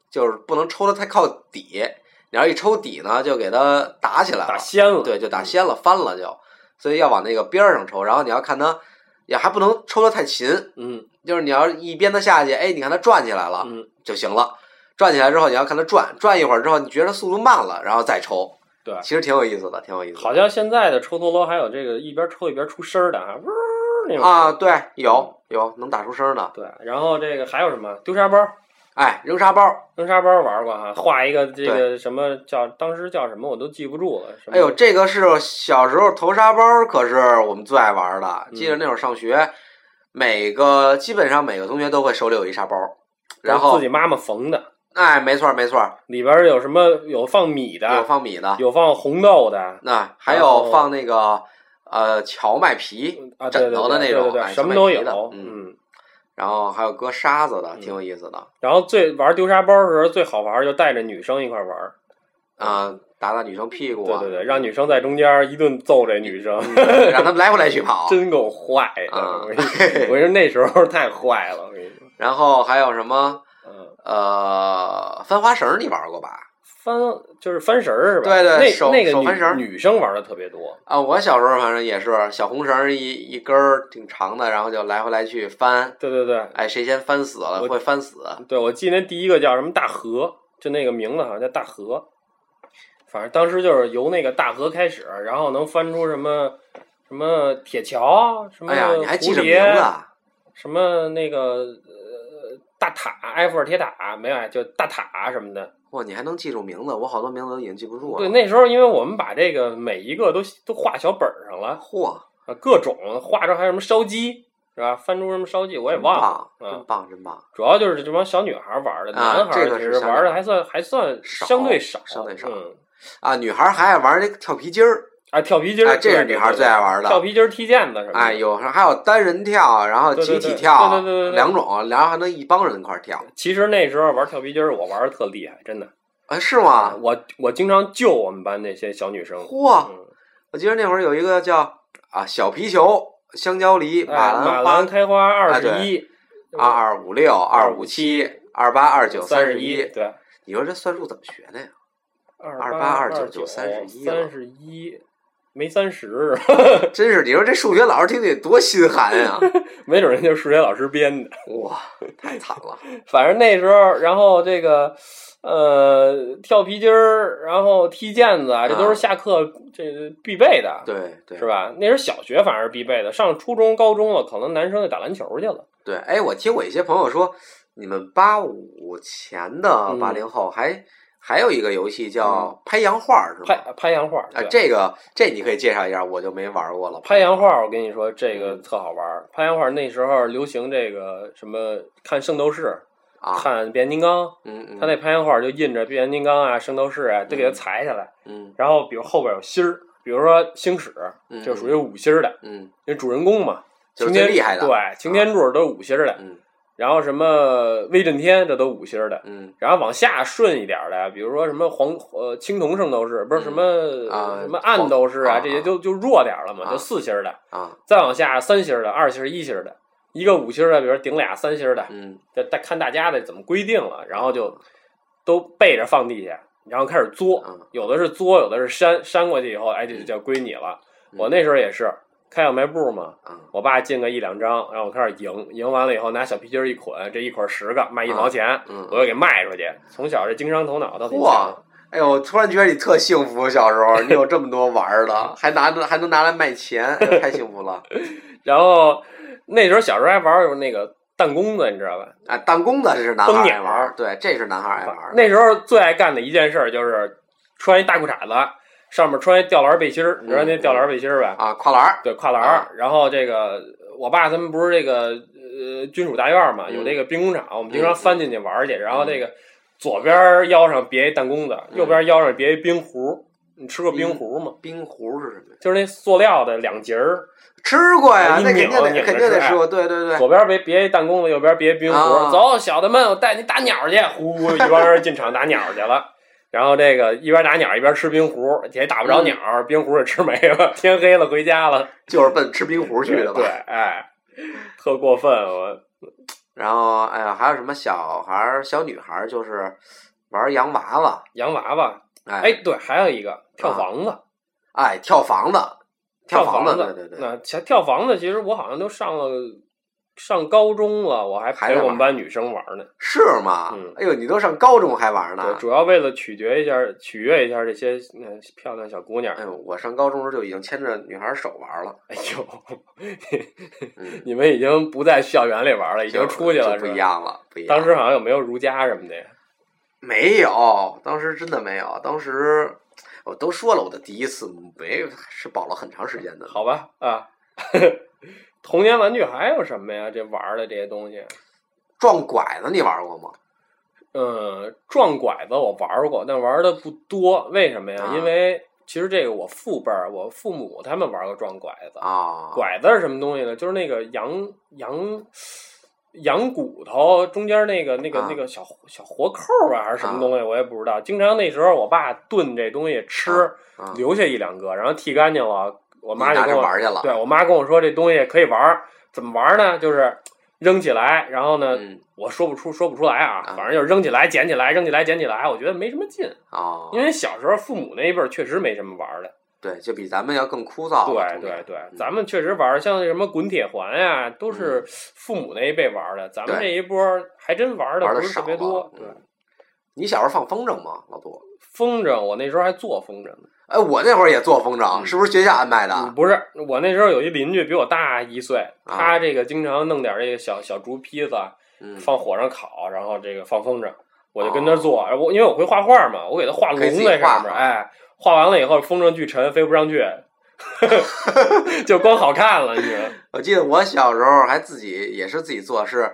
Speaker 3: 就是不能抽的太靠底，你要一抽底呢，就给它打起来了，
Speaker 2: 打掀了，
Speaker 3: 对，就打掀了，翻了就，所以要往那个边儿上抽，然后你要看它，也还不能抽的太勤，
Speaker 2: 嗯。
Speaker 3: 就是你要一鞭子下去，哎，你看它转起来了
Speaker 2: 嗯，
Speaker 3: 就行了。转起来之后，你要看它转，转一会儿之后，你觉得速度慢了，然后再抽。
Speaker 2: 对。
Speaker 3: 其实挺有意思的，挺有意思的。
Speaker 2: 好像现在的抽陀螺还有这个一边抽一边出声儿的啊，
Speaker 3: 啊，对，有有能打出声的。
Speaker 2: 对，然后这个还有什么丢沙包，
Speaker 3: 哎，扔沙包，
Speaker 2: 扔沙包玩过哈，画一个这个什么叫当时叫什么我都记不住了，
Speaker 3: 哎呦，这个是小时候投沙包，可是我们最爱玩的。
Speaker 2: 嗯
Speaker 3: 记得那会儿上学，每个基本上每个同学都会手里有一沙包，然后
Speaker 2: 自己妈妈缝的，
Speaker 3: 哎，没错没错，
Speaker 2: 里边有什么有放米的，
Speaker 3: 有放米的，
Speaker 2: 有放红豆的，
Speaker 3: 那还有放那个呃荞麦皮枕头的那种，
Speaker 2: 什么都有
Speaker 3: 嗯，
Speaker 2: 嗯。
Speaker 3: 然后还有搁沙子的，挺有意思的
Speaker 2: 然后最玩丢沙包的时候，最好玩就带着女生一块玩。
Speaker 3: 啊，打打女生屁股啊，
Speaker 2: 对对对，让女生在中间一顿揍这女生，
Speaker 3: 让他们来回来去跑。
Speaker 2: 真够坏的。
Speaker 3: 啊
Speaker 2: 我跟你说那时候太坏了，我跟你说。
Speaker 3: 然后还有什么
Speaker 2: 嗯，
Speaker 3: 呃翻花绳，你玩过吧？
Speaker 2: 翻就是翻绳儿是吧？
Speaker 3: 对对手
Speaker 2: 那那个
Speaker 3: 翻绳
Speaker 2: 女生玩的特别多。
Speaker 3: 啊，我小时候反正也是小红绳一一根儿挺长的，然后就来回来去翻，
Speaker 2: 对对对
Speaker 3: 哎，谁先翻死了
Speaker 2: 我
Speaker 3: 会翻死。
Speaker 2: 对，我记得那第一个叫什么大河，就那个名字好像叫大河。反正当时就是由那个大河开始，然后能翻出什么什么铁桥，什么
Speaker 3: 哎呀，你还
Speaker 2: 蝴蝶？什么那个呃大塔，埃菲尔铁塔没有啊，就大塔什么的。
Speaker 3: 哇，你还能记住名字？我好多名字都已经记不住了。
Speaker 2: 对，那时候因为我们把这个每一个都都画小本儿上了
Speaker 3: 嚯，
Speaker 2: 啊，各种画着还有什么烧鸡是吧？翻出什么烧鸡我也忘了
Speaker 3: 棒，真
Speaker 2: 啊。
Speaker 3: 棒，真棒。
Speaker 2: 主要就是这帮小女孩玩的，
Speaker 3: 啊
Speaker 2: 男孩其实玩的还算还算相对少，
Speaker 3: 相对少
Speaker 2: 嗯，
Speaker 3: 啊，女孩还爱玩那个跳皮筋儿，
Speaker 2: 啊，跳皮筋儿，
Speaker 3: 哎这是女孩
Speaker 2: 对
Speaker 3: 最爱玩的
Speaker 2: 跳皮筋儿、踢毽子什么的。
Speaker 3: 哎，有时候还有单人跳，然后集体跳，
Speaker 2: 对对对对对
Speaker 3: 两种，然后还能一帮人一块儿跳。
Speaker 2: 其实那时候玩跳皮筋儿，我玩的特厉害，真的。
Speaker 3: 啊，是吗？
Speaker 2: 我我经常救我们班那些小女生。
Speaker 3: 嚯！
Speaker 2: 嗯，
Speaker 3: 我记得那会儿有一个叫啊小皮球、香蕉梨、
Speaker 2: 哎
Speaker 3: 马
Speaker 2: 马
Speaker 3: 兰花
Speaker 2: 兰开花二
Speaker 3: 啊
Speaker 2: 十一，
Speaker 3: 二二五六、二五七、二八、二九、
Speaker 2: 三
Speaker 3: 十
Speaker 2: 一，对，
Speaker 3: 你说这算术怎么学的呀？
Speaker 2: 二
Speaker 3: 28
Speaker 2: 二
Speaker 3: 29
Speaker 2: 九
Speaker 3: 三十一
Speaker 2: 三十一，没三十，
Speaker 3: 真是，你说这数学老师听得多心寒呀！
Speaker 2: 没准人家数学老师编的。
Speaker 3: 哇，太惨了。
Speaker 2: 反正那时候，然后这个呃跳皮筋儿，然后踢毽子啊，这都是下课这个必备的，
Speaker 3: 对对，
Speaker 2: 是？吧？那时候小学反而是必备的，上初中、高中了，可能男生就打篮球去了。
Speaker 3: 对，哎，我听我一些朋友说，你们八五前的
Speaker 2: 嗯
Speaker 3: 八零后还、还有一个游戏叫拍洋画，是吧？
Speaker 2: 拍
Speaker 3: 吗？
Speaker 2: 拍洋画，
Speaker 3: 啊，这个这你可以介绍一下，我就没玩过了。
Speaker 2: 拍洋画，我跟你说，这
Speaker 3: 嗯。
Speaker 2: 个特好玩儿。拍洋画那时候流行这个什么，看圣斗士，
Speaker 3: 啊，
Speaker 2: 看变形金刚，
Speaker 3: 嗯嗯，
Speaker 2: 他那拍洋画就印着变形金刚啊、圣斗士啊，都给它裁下来。
Speaker 3: 嗯
Speaker 2: 然后比如后边有星儿，比如说星矢，
Speaker 3: 嗯
Speaker 2: 就属于五星儿的，
Speaker 3: 嗯。
Speaker 2: 因为主人公嘛，
Speaker 3: 就是
Speaker 2: 擎天
Speaker 3: 厉害的。
Speaker 2: 对，擎天柱都是五星儿的。
Speaker 3: 嗯
Speaker 2: 然后什么威震天，这都五星的。
Speaker 3: 嗯
Speaker 2: 然后往下顺一点的，比如说什么黄呃青铜圣斗士，不是什么、
Speaker 3: 啊
Speaker 2: 什么暗斗士啊，
Speaker 3: 啊
Speaker 2: 这些就就弱点儿了嘛，
Speaker 3: 啊
Speaker 2: 就四星的。
Speaker 3: 啊
Speaker 2: 再往下三星的、二星、一星的，一个五星的，比如顶俩三星的，
Speaker 3: 嗯
Speaker 2: 这再看大家的怎么规定了，然后就都背着放地下，然后开始作，
Speaker 3: 嗯
Speaker 2: 有的是作，有的是扇，扇过去以后，哎，这就叫归你了。
Speaker 3: 嗯
Speaker 2: 我那时候也是开小卖部嘛，
Speaker 3: 嗯
Speaker 2: 我爸进个一两张，然后我开始赢，赢完了以后拿小皮筋儿一捆，这一捆十个卖一毛钱，
Speaker 3: 嗯
Speaker 2: 我又给卖出去。从小这经商头脑倒挺
Speaker 3: 嚯
Speaker 2: 强。
Speaker 3: 哎呦，我突然觉得你特幸福，小时候 你有这么多玩儿的，还拿着还能拿来卖钱，哎 太幸福了。
Speaker 2: 然后那时候小时候还玩儿那个弹弓子，你知道吧？
Speaker 3: 啊，弹弓子这是男孩爱玩儿，对，这是男孩爱玩儿。
Speaker 2: 那时候最爱干的一件事儿就是穿一大裤衩子，上面穿一吊篮背心儿，你知道那
Speaker 3: 嗯
Speaker 2: 吊篮背心儿吧？
Speaker 3: 啊，跨栏儿，
Speaker 2: 对，跨栏儿。然后这个我爸他们不是这个呃军属大院嘛，
Speaker 3: 嗯
Speaker 2: 有这个兵工厂，我们经常翻进去玩儿去。然后这个左边腰上别一弹弓子，
Speaker 3: 嗯
Speaker 2: 右边腰上别一冰壶。你吃过冰壶吗？
Speaker 3: 冰壶是什么呀？
Speaker 2: 就是那塑料的两节儿，
Speaker 3: 吃过呀，
Speaker 2: 一
Speaker 3: 那肯定得
Speaker 2: 吃
Speaker 3: 肯定得吃过，对对对。
Speaker 2: 左边别别一弹弓子，右边别一冰壶。
Speaker 3: 啊
Speaker 2: 走，小的们，我带你打鸟去！呼，一帮人进场打鸟去了。然后这个一边打鸟一边吃冰壶，也打不着鸟，冰壶也吃没了。天黑了，回家了。
Speaker 3: 就是奔吃冰壶去的吧
Speaker 2: 对，？哎，特过分，我
Speaker 3: 然后，哎呀，还有什么小孩儿、小女孩儿，就是玩洋娃娃，
Speaker 2: 洋娃娃。
Speaker 3: 哎
Speaker 2: 哎，对，还有一个跳
Speaker 3: 啊
Speaker 2: 房子，
Speaker 3: 哎，跳房子，
Speaker 2: 跳
Speaker 3: 房
Speaker 2: 子，
Speaker 3: 对对对，
Speaker 2: 那跳跳房子，其实我好像都上了上高中了，我还陪我们班女生玩呢。
Speaker 3: 是吗
Speaker 2: 嗯？
Speaker 3: 哎呦，你都上高中还玩
Speaker 2: 对，
Speaker 3: 呢？
Speaker 2: 主要为了取决一下、取悦一下这些嗯漂亮小姑娘。
Speaker 3: 哎呦，我上高中时候就已经牵着女孩手玩了，
Speaker 2: 哎呦，
Speaker 3: 嗯，
Speaker 2: 你们已经不在校园里玩了，已经出去了，
Speaker 3: 不？一样了，不一样。
Speaker 2: 当时好像有没有儒家什么的呀？
Speaker 3: 没有，当时真的没有，当时我都说了，我的第一次没是保了很长时间的。
Speaker 2: 好吧，啊，童年玩具还有什么呀？这玩的这些东西，
Speaker 3: 撞拐子你玩过吗？
Speaker 2: 嗯，撞拐子我玩过，但玩的不多。为什么呀？
Speaker 3: 啊
Speaker 2: 因为其实这个我父辈儿，我父母他们玩过撞拐子。
Speaker 3: 啊，
Speaker 2: 拐子是什么东西呢？就是那个羊羊羊骨头中间那个那个
Speaker 3: 啊
Speaker 2: 那个小小活扣儿啊，还是什么东西，我也不知道。经常那时候我爸炖这东西吃，
Speaker 3: 啊
Speaker 2: 留下一两个，然后剃干净了，我妈就跟我
Speaker 3: 玩去了
Speaker 2: 对我妈跟我说这东西可以玩，怎么玩呢？就是扔起来，然后呢，
Speaker 3: 嗯
Speaker 2: 我说不出说不出来啊，
Speaker 3: 啊
Speaker 2: 反正就是扔起来捡起来，扔起来捡起来，我觉得没什么劲，
Speaker 3: 啊，
Speaker 2: 因为小时候父母那一辈儿确实没什么玩的。
Speaker 3: 对，就比咱们要更枯燥。
Speaker 2: 对对对，
Speaker 3: 嗯
Speaker 2: 咱们确实玩像什么滚铁环呀，都是父母那一辈玩儿的，咱们这一波还真玩的不是特别多。对，
Speaker 3: 嗯你小时候放风筝吗，老杜？
Speaker 2: 风筝我那时候还做风筝呢，
Speaker 3: 哎，我那会儿也做风筝，
Speaker 2: 嗯
Speaker 3: 是不是学校安排的？
Speaker 2: 不是我那时候有一邻居比我大一岁，
Speaker 3: 啊
Speaker 2: 他这个经常弄点这个小小竹坯子
Speaker 3: 嗯，
Speaker 2: 放火上烤，然后这个放风筝，我就跟他做，我因为我会画画嘛，我给他画龙
Speaker 3: 哦可以自己
Speaker 2: 在上面，
Speaker 3: 画
Speaker 2: 哎，画完了以后风筝巨沉，飞不上去，就光好看了，你知道？
Speaker 3: 我记得我小时候还自己也是自己做，是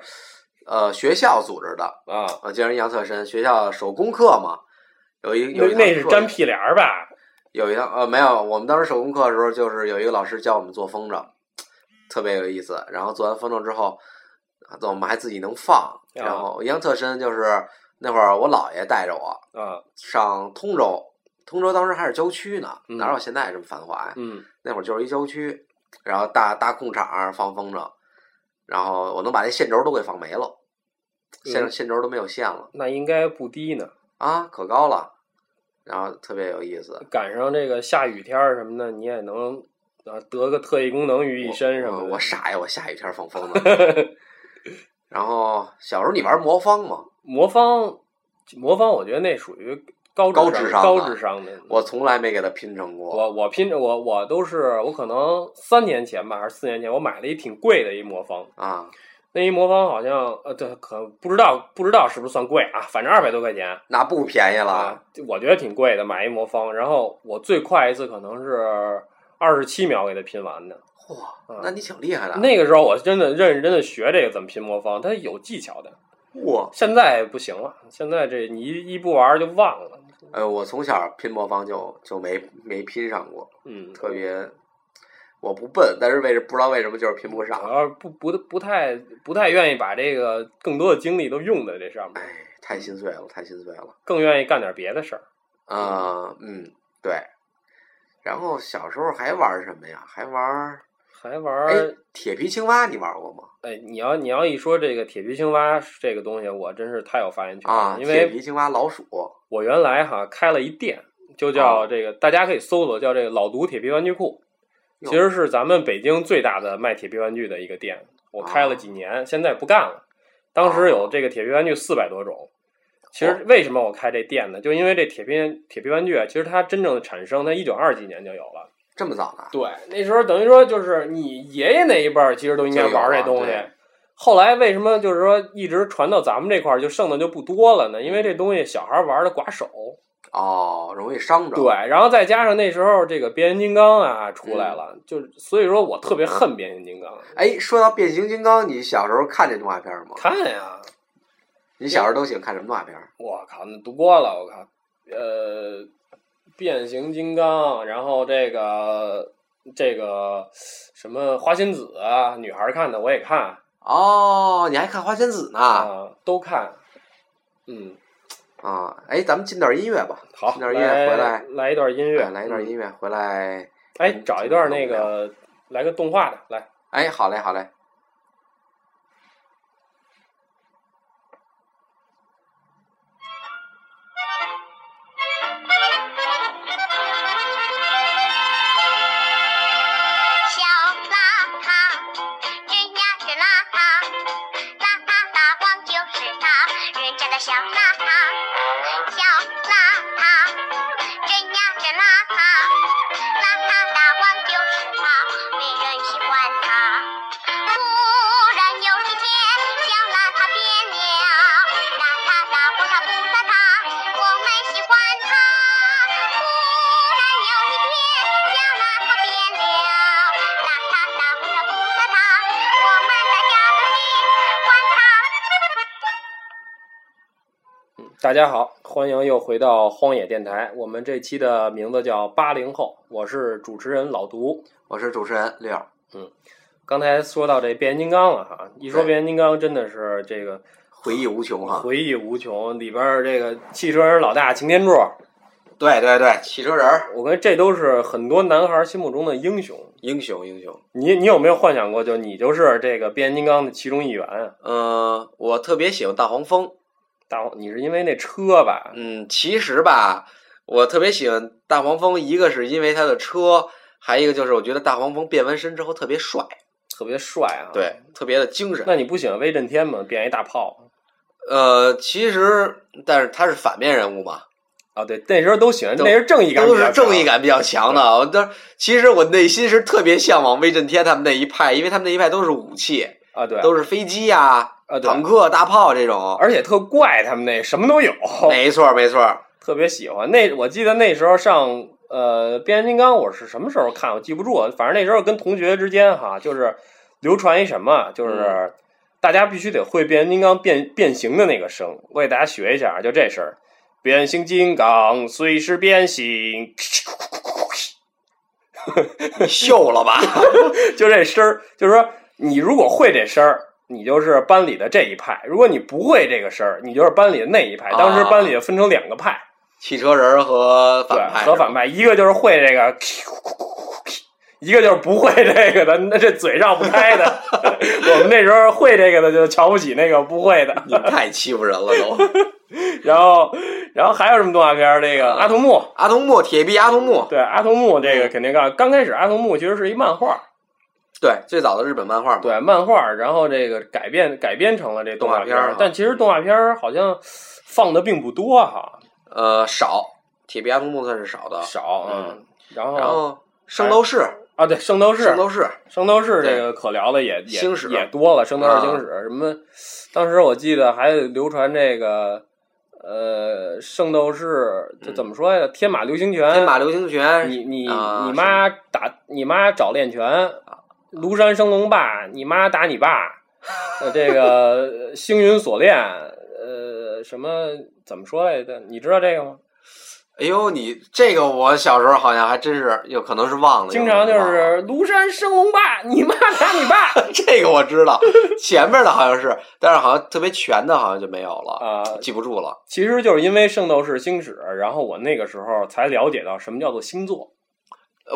Speaker 3: 呃学校组织的。
Speaker 2: 啊，
Speaker 3: 我记得印象特深，学校手工课嘛，有一有
Speaker 2: 那
Speaker 3: 一
Speaker 2: 那是粘屁帘儿吧？
Speaker 3: 有一堂呃没有，我们当时手工课的时候，就是有一个老师教我们做风筝，特别有意思。然后做完风筝之后，啊我们还自己能放。然后我印象特深就是那会儿我姥爷带着我
Speaker 2: 啊，
Speaker 3: 上通州，通州当时还是郊区呢，
Speaker 2: 嗯
Speaker 3: 哪有现在这么繁华呀？
Speaker 2: 嗯，
Speaker 3: 那会儿就是一郊区，然后大大空场放风筝，然后我能把那线轴都给放没了，线
Speaker 2: 嗯
Speaker 3: 线轴都没有线了
Speaker 2: 那应该不低呢。
Speaker 3: 啊，可高了，然后特别有意思。
Speaker 2: 赶上这个下雨天儿什么的，你也能啊得个特异功能于一身什么
Speaker 3: 我
Speaker 2: 的。
Speaker 3: 我傻呀，我下雨天放风筝。然后小时候你玩魔方吗？
Speaker 2: 魔方，魔方，我觉得那属于高
Speaker 3: 高
Speaker 2: 智
Speaker 3: 商高
Speaker 2: 智商的。
Speaker 3: 我从来没给他拼成过。
Speaker 2: 我我拼着我我都是我可能三年前吧，还是四年前，我买了一挺贵的一魔方。
Speaker 3: 啊，
Speaker 2: 那一魔方好像呃，对，可不知道不知道是不是算贵啊，反正二百多块钱
Speaker 3: 那不便宜了。
Speaker 2: 啊，我觉得挺贵的，买一魔方。然后我最快一次可能是二十七秒给它拼完的。
Speaker 3: 嚯、
Speaker 2: 啊
Speaker 3: 那你挺厉害的。
Speaker 2: 那个时候我真的认认真的学这个怎么拼魔方，它有技巧的。
Speaker 3: 嚯，
Speaker 2: 现在不行了，现在这你一一不玩就忘了。
Speaker 3: 呃，我从小拼魔方就就没没拼上过，
Speaker 2: 嗯，
Speaker 3: 特别。我不笨，但是为什不知道为什么就是拼不上
Speaker 2: 主。要是不不不太不太愿意把这个更多的精力都用在这上面，
Speaker 3: 哎，太心碎了，太心碎了。
Speaker 2: 更愿意干点别的事儿。
Speaker 3: 啊，嗯，对。然后小时候还玩什么呀？还玩
Speaker 2: 还玩
Speaker 3: 铁皮青蛙，你玩过吗？
Speaker 2: 哎，你要你要一说这个铁皮青蛙这个东西，我真是太有发言权了，
Speaker 3: 啊，
Speaker 2: 因为
Speaker 3: 铁皮青蛙、老鼠。
Speaker 2: 我原来哈开了一店，就叫这个，大家可以搜索叫这个老毒铁皮玩具库，
Speaker 3: 哟
Speaker 2: 其实是咱们北京最大的卖铁皮玩具的一个店。我开了几年，现在不干了。当时有这个铁皮玩具四百多种。其实为什么我开这店呢？就因为这铁皮铁皮玩具啊，其实它真正的产生，在一九二几年就有了。
Speaker 3: 这么早呢？
Speaker 2: 对，那时候等于说就是你爷爷那一辈儿，其实都应该玩这东西。后来为什么就是说一直传到咱们这块儿就剩的就不多了呢？因为这东西小孩玩的寡手，
Speaker 3: 哦，容易伤着。
Speaker 2: 对，然后再加上那时候这个变形金刚啊出来了，就所以说我特别恨变形金刚。
Speaker 3: 哎，说到变形金刚，你小时候看这动画片吗？
Speaker 2: 看呀，
Speaker 3: 你小时候都喜欢看什么动画片？
Speaker 2: 我靠，那多了，我靠，呃，变形金刚，然后这个这个什么花仙子啊，女孩看的我也看
Speaker 3: 哦，你还看花仙子呢？
Speaker 2: 啊，都看。嗯，
Speaker 3: 啊，哎，咱们进段音乐吧。
Speaker 2: 好，
Speaker 3: 进段音乐回来，
Speaker 2: 来一段音乐，
Speaker 3: 哎来一段
Speaker 2: 嗯
Speaker 3: 音乐回来。
Speaker 2: 哎，找一段那个，来个动画的，来。
Speaker 3: 哎，好嘞，好嘞。
Speaker 4: 大家
Speaker 2: 好，欢欢迎又回到荒野电台。我们这期的名字叫八零后，我是主持人老毒。
Speaker 3: 我是主持人六。
Speaker 2: 刚才说到这变形金刚了哈，一说变形金刚，真的是这个
Speaker 3: 回忆无穷哈。
Speaker 2: 回忆无穷。里边儿这个汽车人老大擎天柱，
Speaker 3: 对对对，汽车人儿，
Speaker 2: 我跟这都是很多男孩心目中的英雄。
Speaker 3: 英雄英雄。
Speaker 2: 你你有没有幻想过，就你就是这个变形金刚的其中一员啊？
Speaker 3: 嗯、我特别喜欢大黄蜂。
Speaker 2: 大黄，你是因为那车吧？
Speaker 3: 嗯，其实吧，我特别喜欢大黄蜂，一个是因为它的车，还一个就是我觉得大黄蜂变完身之后特别帅，
Speaker 2: 特别帅啊！。
Speaker 3: 对，特别的精神。
Speaker 2: 那你不喜欢威震天吗？变一大炮
Speaker 3: 呃，其实但是他是反面人物嘛，
Speaker 2: 啊？对，那时候都喜欢，那时候正义感
Speaker 3: 都是正义。感比较强的。我当其实我内心是特别向往威震天他们那一派，因为他们那一派都是武器，
Speaker 2: 啊，对，
Speaker 3: 都是飞机呀、
Speaker 2: 啊，对
Speaker 3: 坦克、大炮这种。
Speaker 2: 而且特怪，他们那什么都有，
Speaker 3: 没错，没错。
Speaker 2: 特别喜欢。那我记得那时候上呃变形金刚，我是什么时候看？我记不住。反正那时候跟同学之间哈，就是流传一什么，就是、
Speaker 3: 嗯
Speaker 2: 大家必须得会变形金刚变变形的那个声。我给大家学一下啊，就这声儿：变形金刚随时变形，
Speaker 3: 你秀了吧？
Speaker 2: 就这声儿。就是说，你如果会这声儿。你就是班里的这一派，如果你不会这个事儿，你就是班里的那一派。当时班里分成两个派，
Speaker 3: 汽车人和反派，
Speaker 2: 和反派，一个就是会这个，一个就是不会这个的，那这嘴绕不开的。我们那时候会这个的就瞧不起那个不会的。
Speaker 3: 你太欺负人了都。
Speaker 2: 然后，然后还有什么动画片儿？这个阿童木，
Speaker 3: 阿童木，铁臂阿童木，
Speaker 2: 对阿童木这个肯定刚刚开始，阿童木其实是一漫画，
Speaker 3: 对，最早的日本漫画嘛。
Speaker 2: 对漫画，然后这个改编改编成了这动画
Speaker 3: 片儿。啊。
Speaker 2: 但其实动画片儿好像放的并不多哈，
Speaker 3: 呃，少，铁臂阿童木算是少的。
Speaker 2: 少
Speaker 3: 嗯，
Speaker 2: 然后
Speaker 3: 然后圣斗士，
Speaker 2: 啊，对圣斗士，
Speaker 3: 圣斗士，
Speaker 2: 圣斗士这个可聊的也也也多了，圣斗士
Speaker 3: 啊
Speaker 2: 星矢。什么？当时我记得还流传这个呃，圣斗士这怎么说呀？天马流星拳，
Speaker 3: 嗯天马流星拳，
Speaker 2: 你你
Speaker 3: 啊
Speaker 2: 你妈打你妈找练拳，庐山升龙霸，你妈打你爸，呃，这个星云锁链，呃，什么怎么说来着？你知道这个吗？
Speaker 3: 哎呦，你这个我小时候好像还真是有可能是忘了，
Speaker 2: 经常就是庐山升龙霸，你妈打你爸
Speaker 3: 这个我知道，前面的好像是，但是好像特别全的，好像就没有了，
Speaker 2: 啊。
Speaker 3: 记不住了。
Speaker 2: 其实就是因为《圣斗士星矢》，然后我那个时候才了解到什么叫做星座。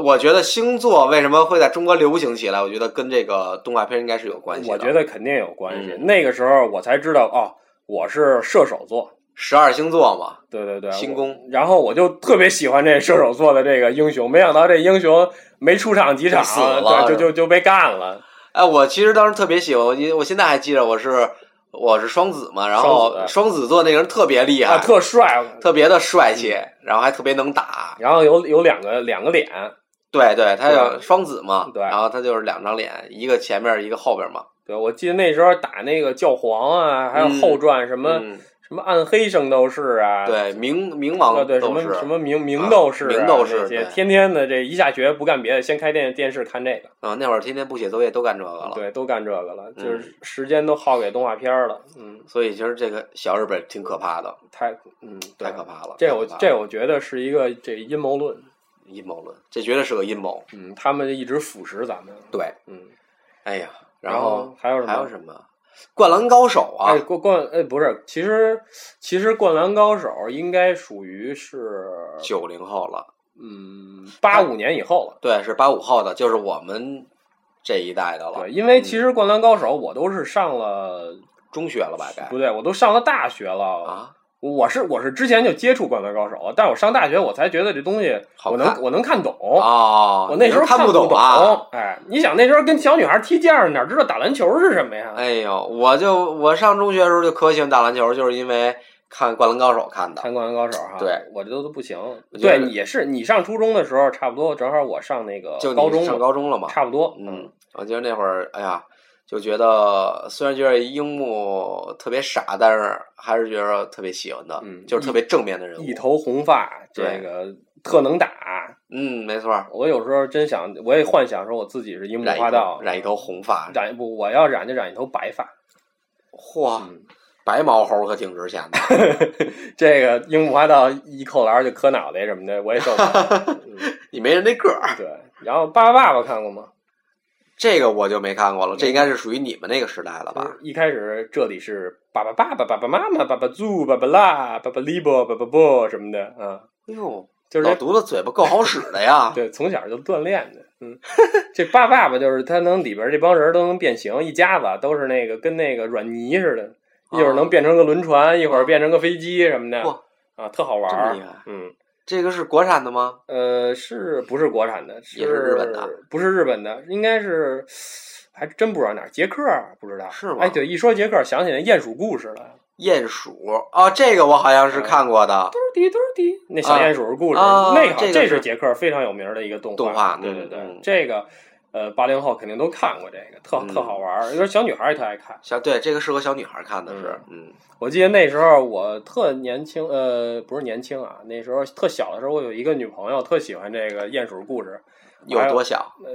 Speaker 3: 我觉得星座为什么会在中国流行起来，我觉得跟这个动画片应该是有关系的。
Speaker 2: 我觉得肯定有关系。
Speaker 3: 嗯
Speaker 2: 那个时候我才知道，哦，我是射手座。
Speaker 3: 十二星座嘛，
Speaker 2: 对对对，
Speaker 3: 星宫
Speaker 2: 然后我就特别喜欢这射手座的这个英雄，没想到这英雄没出场几场，
Speaker 3: 就死了
Speaker 2: 对，就就就被干了。
Speaker 3: 哎，我其实当时特别喜欢，我记我现在还记得我是我是双子嘛，然后
Speaker 2: 双子
Speaker 3: 双子座那个人特别厉害，
Speaker 2: 啊，特帅。
Speaker 3: 特别的帅气，然后还特别能打。
Speaker 2: 然后有有两个两个脸，
Speaker 3: 对对，他
Speaker 2: 对
Speaker 3: 叫双子嘛，
Speaker 2: 对
Speaker 3: 然后他就是两张脸，一个前面一个后边嘛。
Speaker 2: 对我记得那时候打那个教皇啊，还有
Speaker 3: 嗯
Speaker 2: 后传什么、
Speaker 3: 嗯
Speaker 2: 什么暗黑圣斗士啊，
Speaker 3: 对，冥冥
Speaker 2: 啊，
Speaker 3: 王
Speaker 2: 对，什么什么明明斗士、啊
Speaker 3: 明斗士
Speaker 2: 天天的这一下学不干别的，先开电电视看这个，
Speaker 3: 啊，那会儿天天不写作业都干这个了。
Speaker 2: 对，都干这个了，
Speaker 3: 嗯
Speaker 2: 就是时间都耗给动画片了，嗯，
Speaker 3: 所以其实这个小日本挺可怕的，
Speaker 2: 太，嗯，
Speaker 3: 太可怕了。
Speaker 2: 这我这我觉得是一个这阴谋论，
Speaker 3: 阴谋论，这绝对是个阴谋。
Speaker 2: 嗯，他们一直腐蚀咱们，
Speaker 3: 对，
Speaker 2: 嗯，
Speaker 3: 哎呀，
Speaker 2: 然
Speaker 3: 后
Speaker 2: 还有什么？
Speaker 3: 还有什么？灌篮高手啊
Speaker 2: 哎，，灌灌哎，不是，其实其实《灌篮高手》应该属于是
Speaker 3: 九零后了，
Speaker 2: 嗯八五年以后了。
Speaker 3: 对，是八五后的，就是我们这一代的了。
Speaker 2: 对，因为其
Speaker 3: 嗯
Speaker 2: 实《灌篮高手》我都是上了，
Speaker 3: 中学了吧？该
Speaker 2: 不对，我都上了大学了。
Speaker 3: 啊，
Speaker 2: 我是我是之前就接触《灌篮高手》了，但我上大学我才觉得这东西我能我能看懂。
Speaker 3: 哦，
Speaker 2: 我那时候
Speaker 3: 看
Speaker 2: 不
Speaker 3: 懂啊。
Speaker 2: 哎，你想那时候跟小女孩踢毽儿，哪知道打篮球是什么呀？
Speaker 3: 哎呦，我就我上中学的时候就可喜欢打篮球，就是因为看《灌篮高手》看的。
Speaker 2: 看《灌篮高手》哈，
Speaker 3: 对
Speaker 2: 我这都都不行。对，也是你上初中的时候，差不多正好我上那个
Speaker 3: 就
Speaker 2: 高中
Speaker 3: 上高中了嘛？
Speaker 2: 差不多。
Speaker 3: 嗯，我记得那会儿，哎呀，就觉得虽然觉得樱木特别傻，但是还是觉得特别喜欢的，
Speaker 2: 嗯
Speaker 3: 就是特别正面的人物。
Speaker 2: 一头红发，这个特能打。
Speaker 3: 嗯，没错，
Speaker 2: 我有时候真想，我也幻想说我自己是樱木花道
Speaker 3: 头，染一头红发，
Speaker 2: 染不，我要染就染一头白发。
Speaker 3: 嚯，
Speaker 2: 嗯，
Speaker 3: 白毛猴可挺值钱的。
Speaker 2: 这个樱木花道一扣篮就磕脑袋什么的，我也受不了。嗯
Speaker 3: 你没人那个儿，
Speaker 2: 对，然后《巴巴爸爸》看过吗？
Speaker 3: 这个我就没看过了。这应该是属于你们那个时代了吧？
Speaker 2: 一开始这里是爸爸爸爸、爸爸妈妈、爸爸猪、爸爸啦、爸爸利波、爸爸波什么的啊，
Speaker 3: 哎呦，
Speaker 2: 就是这
Speaker 3: 老犊子嘴巴够好使的呀！
Speaker 2: 对，从小就锻炼的。嗯，这爸爸爸就是他能里边这帮人都能变形，一家子都是那个跟那个软泥似的，一会儿能变成个轮船，一会儿变成个飞机什么的啊，特好玩。嗯，
Speaker 3: 这个是国产的吗？
Speaker 2: 呃，是不是国产的？
Speaker 3: 也是日本的？
Speaker 2: 不是日本的，应该是，还真不知道哪儿。捷克不知道
Speaker 3: 是吗
Speaker 2: 哎，对，一说捷克，想起来鼹鼠故事了。
Speaker 3: 鼹鼠哦，这个我好像是看过的。
Speaker 2: 嘟儿滴嘟儿滴，那小鼹鼠故事，
Speaker 3: 啊
Speaker 2: 那
Speaker 3: 个是
Speaker 2: 这是捷克非常有名的一个动
Speaker 3: 动画
Speaker 2: 对对对，这个呃，八零后肯定都看过这个，特、
Speaker 3: 嗯
Speaker 2: 特好玩儿，因为小女孩儿也特爱看。
Speaker 3: 小对这个适合小女孩看的是，嗯
Speaker 2: 我记得那时候我特年轻，呃，不是年轻啊，那时候特小的时候，我有一个女朋友特喜欢这个鼹鼠故事，
Speaker 3: 有多小？
Speaker 2: 呃，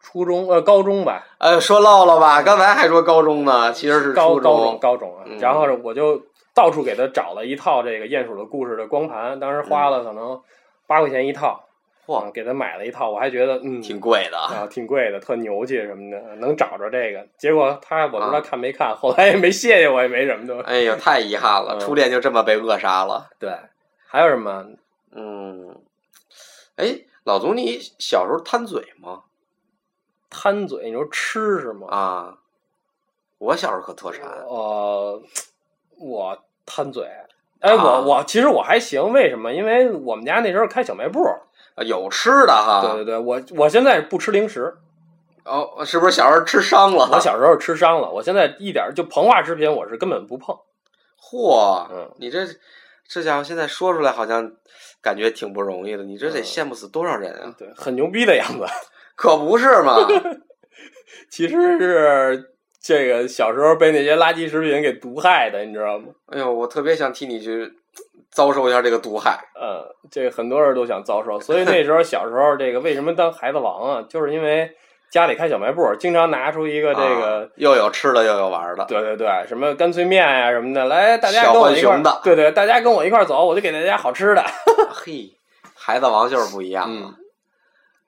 Speaker 2: 初中呃高中吧，
Speaker 3: 呃，说漏了吧？刚才还说高中呢，其实是初
Speaker 2: 高高中高中啊，
Speaker 3: 嗯
Speaker 2: 然后我就到处给她找了一套这个鼹鼠的故事的光盘，当时花了可能八块钱一套，
Speaker 3: 嚯
Speaker 2: 啊给他买了一套，我还觉得嗯
Speaker 3: 挺贵的。
Speaker 2: 啊挺贵的，特牛气什么的，能找着这个。结果他我不知道
Speaker 3: 啊
Speaker 2: 看没看，后来也没谢谢我，也没什么的。
Speaker 3: 哎呦，太遗憾了，
Speaker 2: 嗯
Speaker 3: 初恋就这么被扼杀了。
Speaker 2: 对，还有什么？
Speaker 3: 嗯，哎，老总，你小时候贪嘴吗？
Speaker 2: 贪嘴，你说吃是吗？
Speaker 3: 啊，我小时候可特馋。
Speaker 2: 呃，我贪嘴。哎，
Speaker 3: 啊
Speaker 2: 我我其实我还行，为什么？因为我们家那时候开小卖部，
Speaker 3: 啊有吃的哈。
Speaker 2: 对对对，我我现在不吃零食，
Speaker 3: 哦，是不是小时候吃伤了？
Speaker 2: 我小时候吃伤了，我现在一点就膨化食品我是根本不碰。
Speaker 3: 嚯，
Speaker 2: 嗯，
Speaker 3: 你这这家伙现在说出来好像感觉挺不容易的，你这得
Speaker 2: 嗯
Speaker 3: 羡慕死多少人啊？
Speaker 2: 对，很牛逼的样子。
Speaker 3: 可不是嘛！
Speaker 2: 其实是这个小时候被那些垃圾食品给毒害的，你知道吗？
Speaker 3: 哎呦，我特别想替你去遭受一下这个毒害。
Speaker 2: 嗯，这个很多人都想遭受，所以那时候小时候这个为什么当孩子王啊？就是因为家里开小卖部，经常拿出一个这个。
Speaker 3: 啊又有吃的又有玩的，
Speaker 2: 对对对，什么干脆面呀、什么的，来大家
Speaker 3: 小
Speaker 2: 跟我一块儿对对，大家跟我一块儿走，我就给大家好吃的。
Speaker 3: 嘿，孩子王就是不一样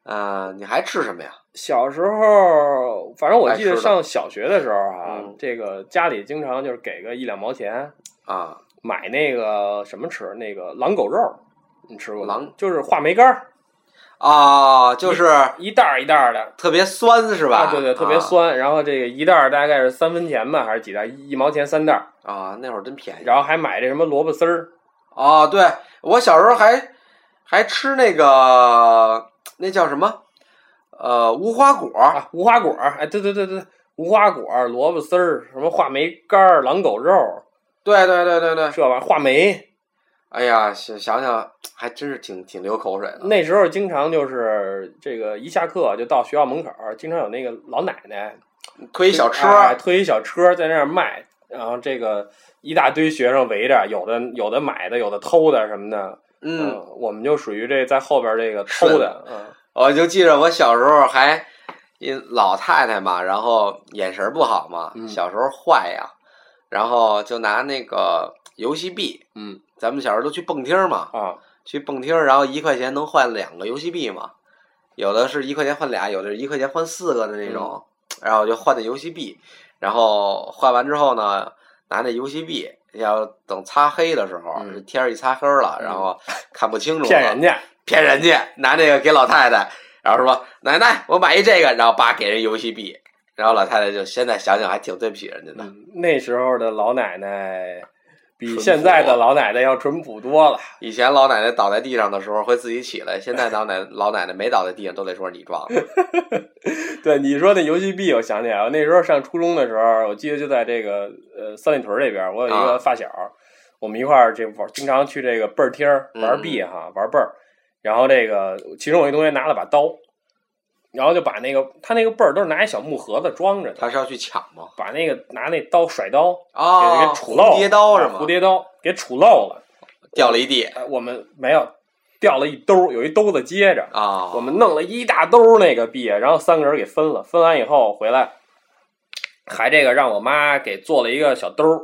Speaker 2: 嗯
Speaker 3: 你还吃什么呀？
Speaker 2: 小时候，反正我记得上小学的时候啊，
Speaker 3: 嗯
Speaker 2: 这个家里经常就是给个一两毛钱，
Speaker 3: 啊，
Speaker 2: 买那个什么吃，那个狼狗肉，你吃过吗？
Speaker 3: 狼
Speaker 2: 就是话梅干儿，
Speaker 3: 啊，就是
Speaker 2: 一袋儿一袋儿的。
Speaker 3: 特别酸是吧？
Speaker 2: 啊，对对，特别酸。然后这个一袋儿大概是三分钱吧，还是几袋？一毛钱三袋儿。
Speaker 3: 啊啊，那会儿真便宜。
Speaker 2: 然后还买这什么萝卜丝儿，
Speaker 3: 啊，对我小时候还还吃那个那叫什么？呃，无花果
Speaker 2: 啊，无花果儿，哎，对对对对，无花果、萝卜丝儿，什么话梅干儿、狼狗肉，
Speaker 3: 对对对对对。
Speaker 2: 这玩意儿画眉。
Speaker 3: 哎呀，想想想还真是挺挺流口水的。
Speaker 2: 那时候经常就是这个一下课就到学校门口，经常有那个老奶奶
Speaker 3: 推一小车，
Speaker 2: 哎推一小车在那儿卖，然后这个一大堆学生围着，有的有的买的，有的偷的什么的。
Speaker 3: 嗯，，
Speaker 2: 我们就属于这在后边这个偷的，嗯，
Speaker 3: 我就记着我小时候还一老太太嘛，然后眼神不好嘛，
Speaker 2: 嗯
Speaker 3: 小时候坏呀，然后就拿那个游戏币，
Speaker 2: 嗯，
Speaker 3: 咱们小时候都去蹦厅嘛，
Speaker 2: 啊，
Speaker 3: 去蹦厅，然后一块钱能换两个游戏币嘛，有的是一块钱换俩，有的是一块钱换四个的那种，然后就换那游戏币，然后换完之后呢，拿那游戏币。要等擦黑的时候，
Speaker 2: 嗯
Speaker 3: 天儿一擦黑了，然后看不清楚，
Speaker 2: 骗人家，
Speaker 3: 骗人家，拿这个给老太太，然后说奶奶，我买一这个，然后叭给人游戏币，然后老太太就现在想想还挺对不起人家的。
Speaker 2: 嗯，那时候的老奶奶比现在的老奶奶要淳朴多了。
Speaker 3: 以前老奶奶倒在地上的时候会自己起来，现在老奶 老奶奶没倒在地上都得说你撞的。
Speaker 2: 对你说那游戏币，我想起来了，那时候上初中的时候，我记得就在这个呃三里屯这边，我有一
Speaker 3: 啊
Speaker 2: 个发小，我们一块儿这玩，经常去这个倍儿厅儿玩币哈，玩倍儿。然后这个其中有一同学拿了把刀，然后就把那个他那个倍儿都是拿一小木盒子装着的，
Speaker 3: 他是要去抢吗？
Speaker 2: 把那个拿那刀甩刀给
Speaker 3: 啊，
Speaker 2: 给杵漏了，
Speaker 3: 蝴蝶刀是吗？
Speaker 2: 啊蝴蝶刀给杵漏了。
Speaker 3: 掉了一地
Speaker 2: 哎我们没有掉了一兜，有一兜子接着。
Speaker 3: 啊。
Speaker 2: 我们弄了一大兜那个币，然后三个人给分了。分完以后回来，还这个让我妈给做了一个小兜儿，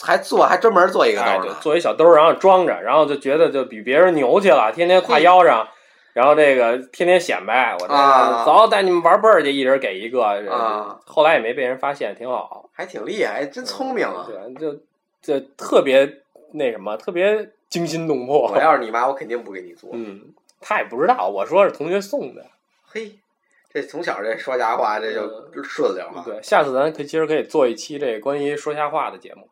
Speaker 3: 还做还专门做一个
Speaker 2: 做一小兜儿，然后装着，然后就觉得就比别人牛去了，天天挎腰上，然后这个天天显摆，我这
Speaker 3: 啊
Speaker 2: 个走带你们玩倍儿去，一人给一个，
Speaker 3: 啊
Speaker 2: 后来也没被人发现，挺好。
Speaker 3: 还挺厉害，真聪明啊！
Speaker 2: 对，就就特别那什么，特别惊心动魄。
Speaker 3: 我要是你妈，我肯定不给你做。
Speaker 2: 嗯，他也不知道，我说是同学送的。
Speaker 3: 嘿，这从小这说瞎话，这就
Speaker 2: 嗯
Speaker 3: 顺溜了
Speaker 2: 对，下次咱可以其实可以做一期这个关于说瞎话的节目。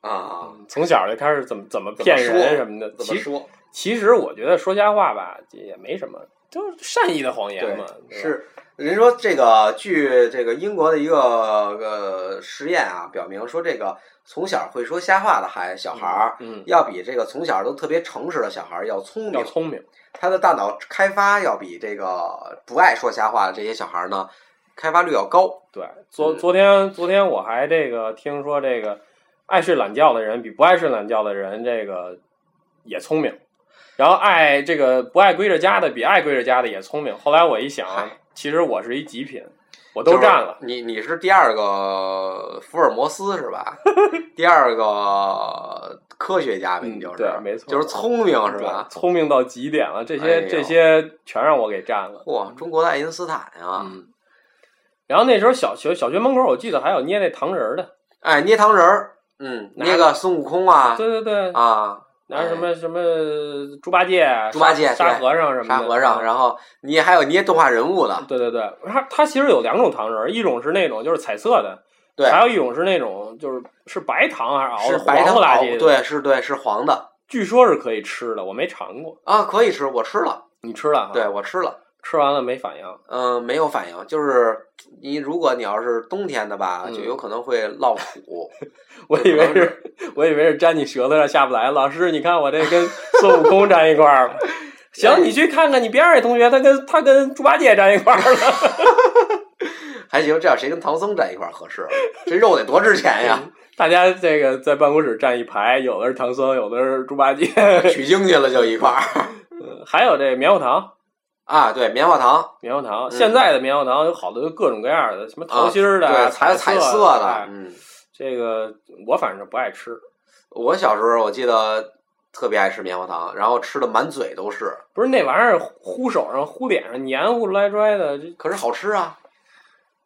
Speaker 3: 啊！
Speaker 2: 嗯从小就开始怎么怎么骗人什么的。其
Speaker 3: 怎么说？
Speaker 2: 其实我觉得说瞎话吧，也没什么，就是善意的谎言
Speaker 3: 对
Speaker 2: 嘛。，
Speaker 3: 是人说这个，据这个英国的一个呃实验啊，表明说这个从小会说瞎话的孩小孩儿，
Speaker 2: 嗯，
Speaker 3: 要比这个从小都特别诚实的小孩儿要聪明，
Speaker 2: 要聪明。
Speaker 3: 他的大脑开发要比这个不爱说瞎话的这些小孩儿呢，开发率要高。
Speaker 2: 对，昨
Speaker 3: 嗯
Speaker 2: 昨天昨天我还这个听说这个爱睡懒觉的人比不爱睡懒觉的人这个也聪明，然后爱这个不爱归着家的比爱归着家的也聪明。后来我一想，其实我是一极品，我都占了。
Speaker 3: 你你是第二个福尔摩斯是吧？第二个科学家你就是、
Speaker 2: 对没错
Speaker 3: 就是聪明是吧？
Speaker 2: 聪明到极点了，这些、
Speaker 3: 哎
Speaker 2: 这些全让我给占了。
Speaker 3: 哇，中国的爱因斯坦啊！
Speaker 2: 嗯，然后那时候小学小学门口，我记得还有捏那糖人儿的，
Speaker 3: 哎，捏糖人儿，嗯，捏个孙悟空啊，
Speaker 2: 对对对，
Speaker 3: 啊，
Speaker 2: 拿什么什么猪八戒、
Speaker 3: 猪八戒
Speaker 2: 沙和尚什么的，
Speaker 3: 沙和尚，然后你还有捏动画人物的，
Speaker 2: 对对对，它它其实有两种糖人儿，一种是那种就是彩色的，
Speaker 3: 对，
Speaker 2: 还有一种是那种就是是白糖还是熬的
Speaker 3: 是白糖熬
Speaker 2: 黄不拉几的，，
Speaker 3: 对，是对，是黄的。
Speaker 2: 据说是可以吃的，我没尝过，
Speaker 3: 啊，可以吃，我吃了，
Speaker 2: 你吃了？
Speaker 3: 对，我吃了，
Speaker 2: 吃完了没反应，
Speaker 3: 嗯、没有反应，就是你如果你要是冬天的吧，
Speaker 2: 嗯
Speaker 3: 就有可能会落苦，
Speaker 2: 我以为是，我以为是粘你舌头上下不来。老师，你看我这跟孙悟空粘一块儿了。行，你去看看你边上这同学，他跟他跟猪八戒粘一块儿了。
Speaker 3: 还行，这样谁跟唐僧站一块儿合适？这肉得多值钱呀！
Speaker 2: 大家这个在办公室站一排，有的是唐僧，有的是猪八戒，
Speaker 3: 取经去了就一块儿
Speaker 2: 还有这棉花糖。
Speaker 3: 啊，对，棉花糖，
Speaker 2: 棉花糖，
Speaker 3: 嗯
Speaker 2: 现在的棉花糖有好多各种各样的，什么桃心儿的、
Speaker 3: 对，
Speaker 2: 彩
Speaker 3: 彩色
Speaker 2: 的。
Speaker 3: 嗯，
Speaker 2: 这个我反正不爱吃，
Speaker 3: 我小时候我记得特别爱吃棉花糖，然后吃的满嘴都是，
Speaker 2: 不是那玩意儿糊手上、糊脸上，黏糊来拽的，这
Speaker 3: 可是好吃啊！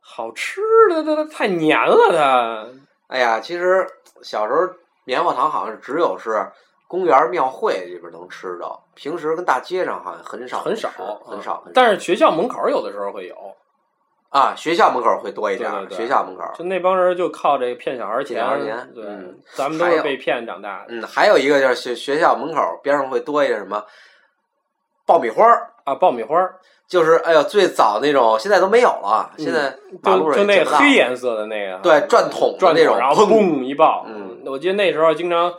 Speaker 2: 好吃的，它它太黏了，它。
Speaker 3: 哎呀，其实小时候棉花糖好像只有是公园庙会里边能吃到，平时跟大街上好像很少
Speaker 2: 很少
Speaker 3: 很少。很少
Speaker 2: 但是学校门口有的时候会有，
Speaker 3: 啊，学校门口会多一点，
Speaker 2: 对对对
Speaker 3: 学校门口。
Speaker 2: 就那帮人就靠这个骗小孩儿
Speaker 3: 骗小孩钱
Speaker 2: 对，
Speaker 3: 嗯
Speaker 2: 咱们都是被骗长大的
Speaker 3: 嗯，还有一个就是学学校门口边上会多一个什么爆米花儿，
Speaker 2: 啊。爆米花儿，
Speaker 3: 就是哎呦最早那种，现在都没有了，现在马路
Speaker 2: 就就那个黑颜色的那个，
Speaker 3: 对转筒
Speaker 2: 转
Speaker 3: 那种
Speaker 2: 然后
Speaker 3: 砰
Speaker 2: 嘣一爆。
Speaker 3: 嗯，
Speaker 2: 我记得那时候经常。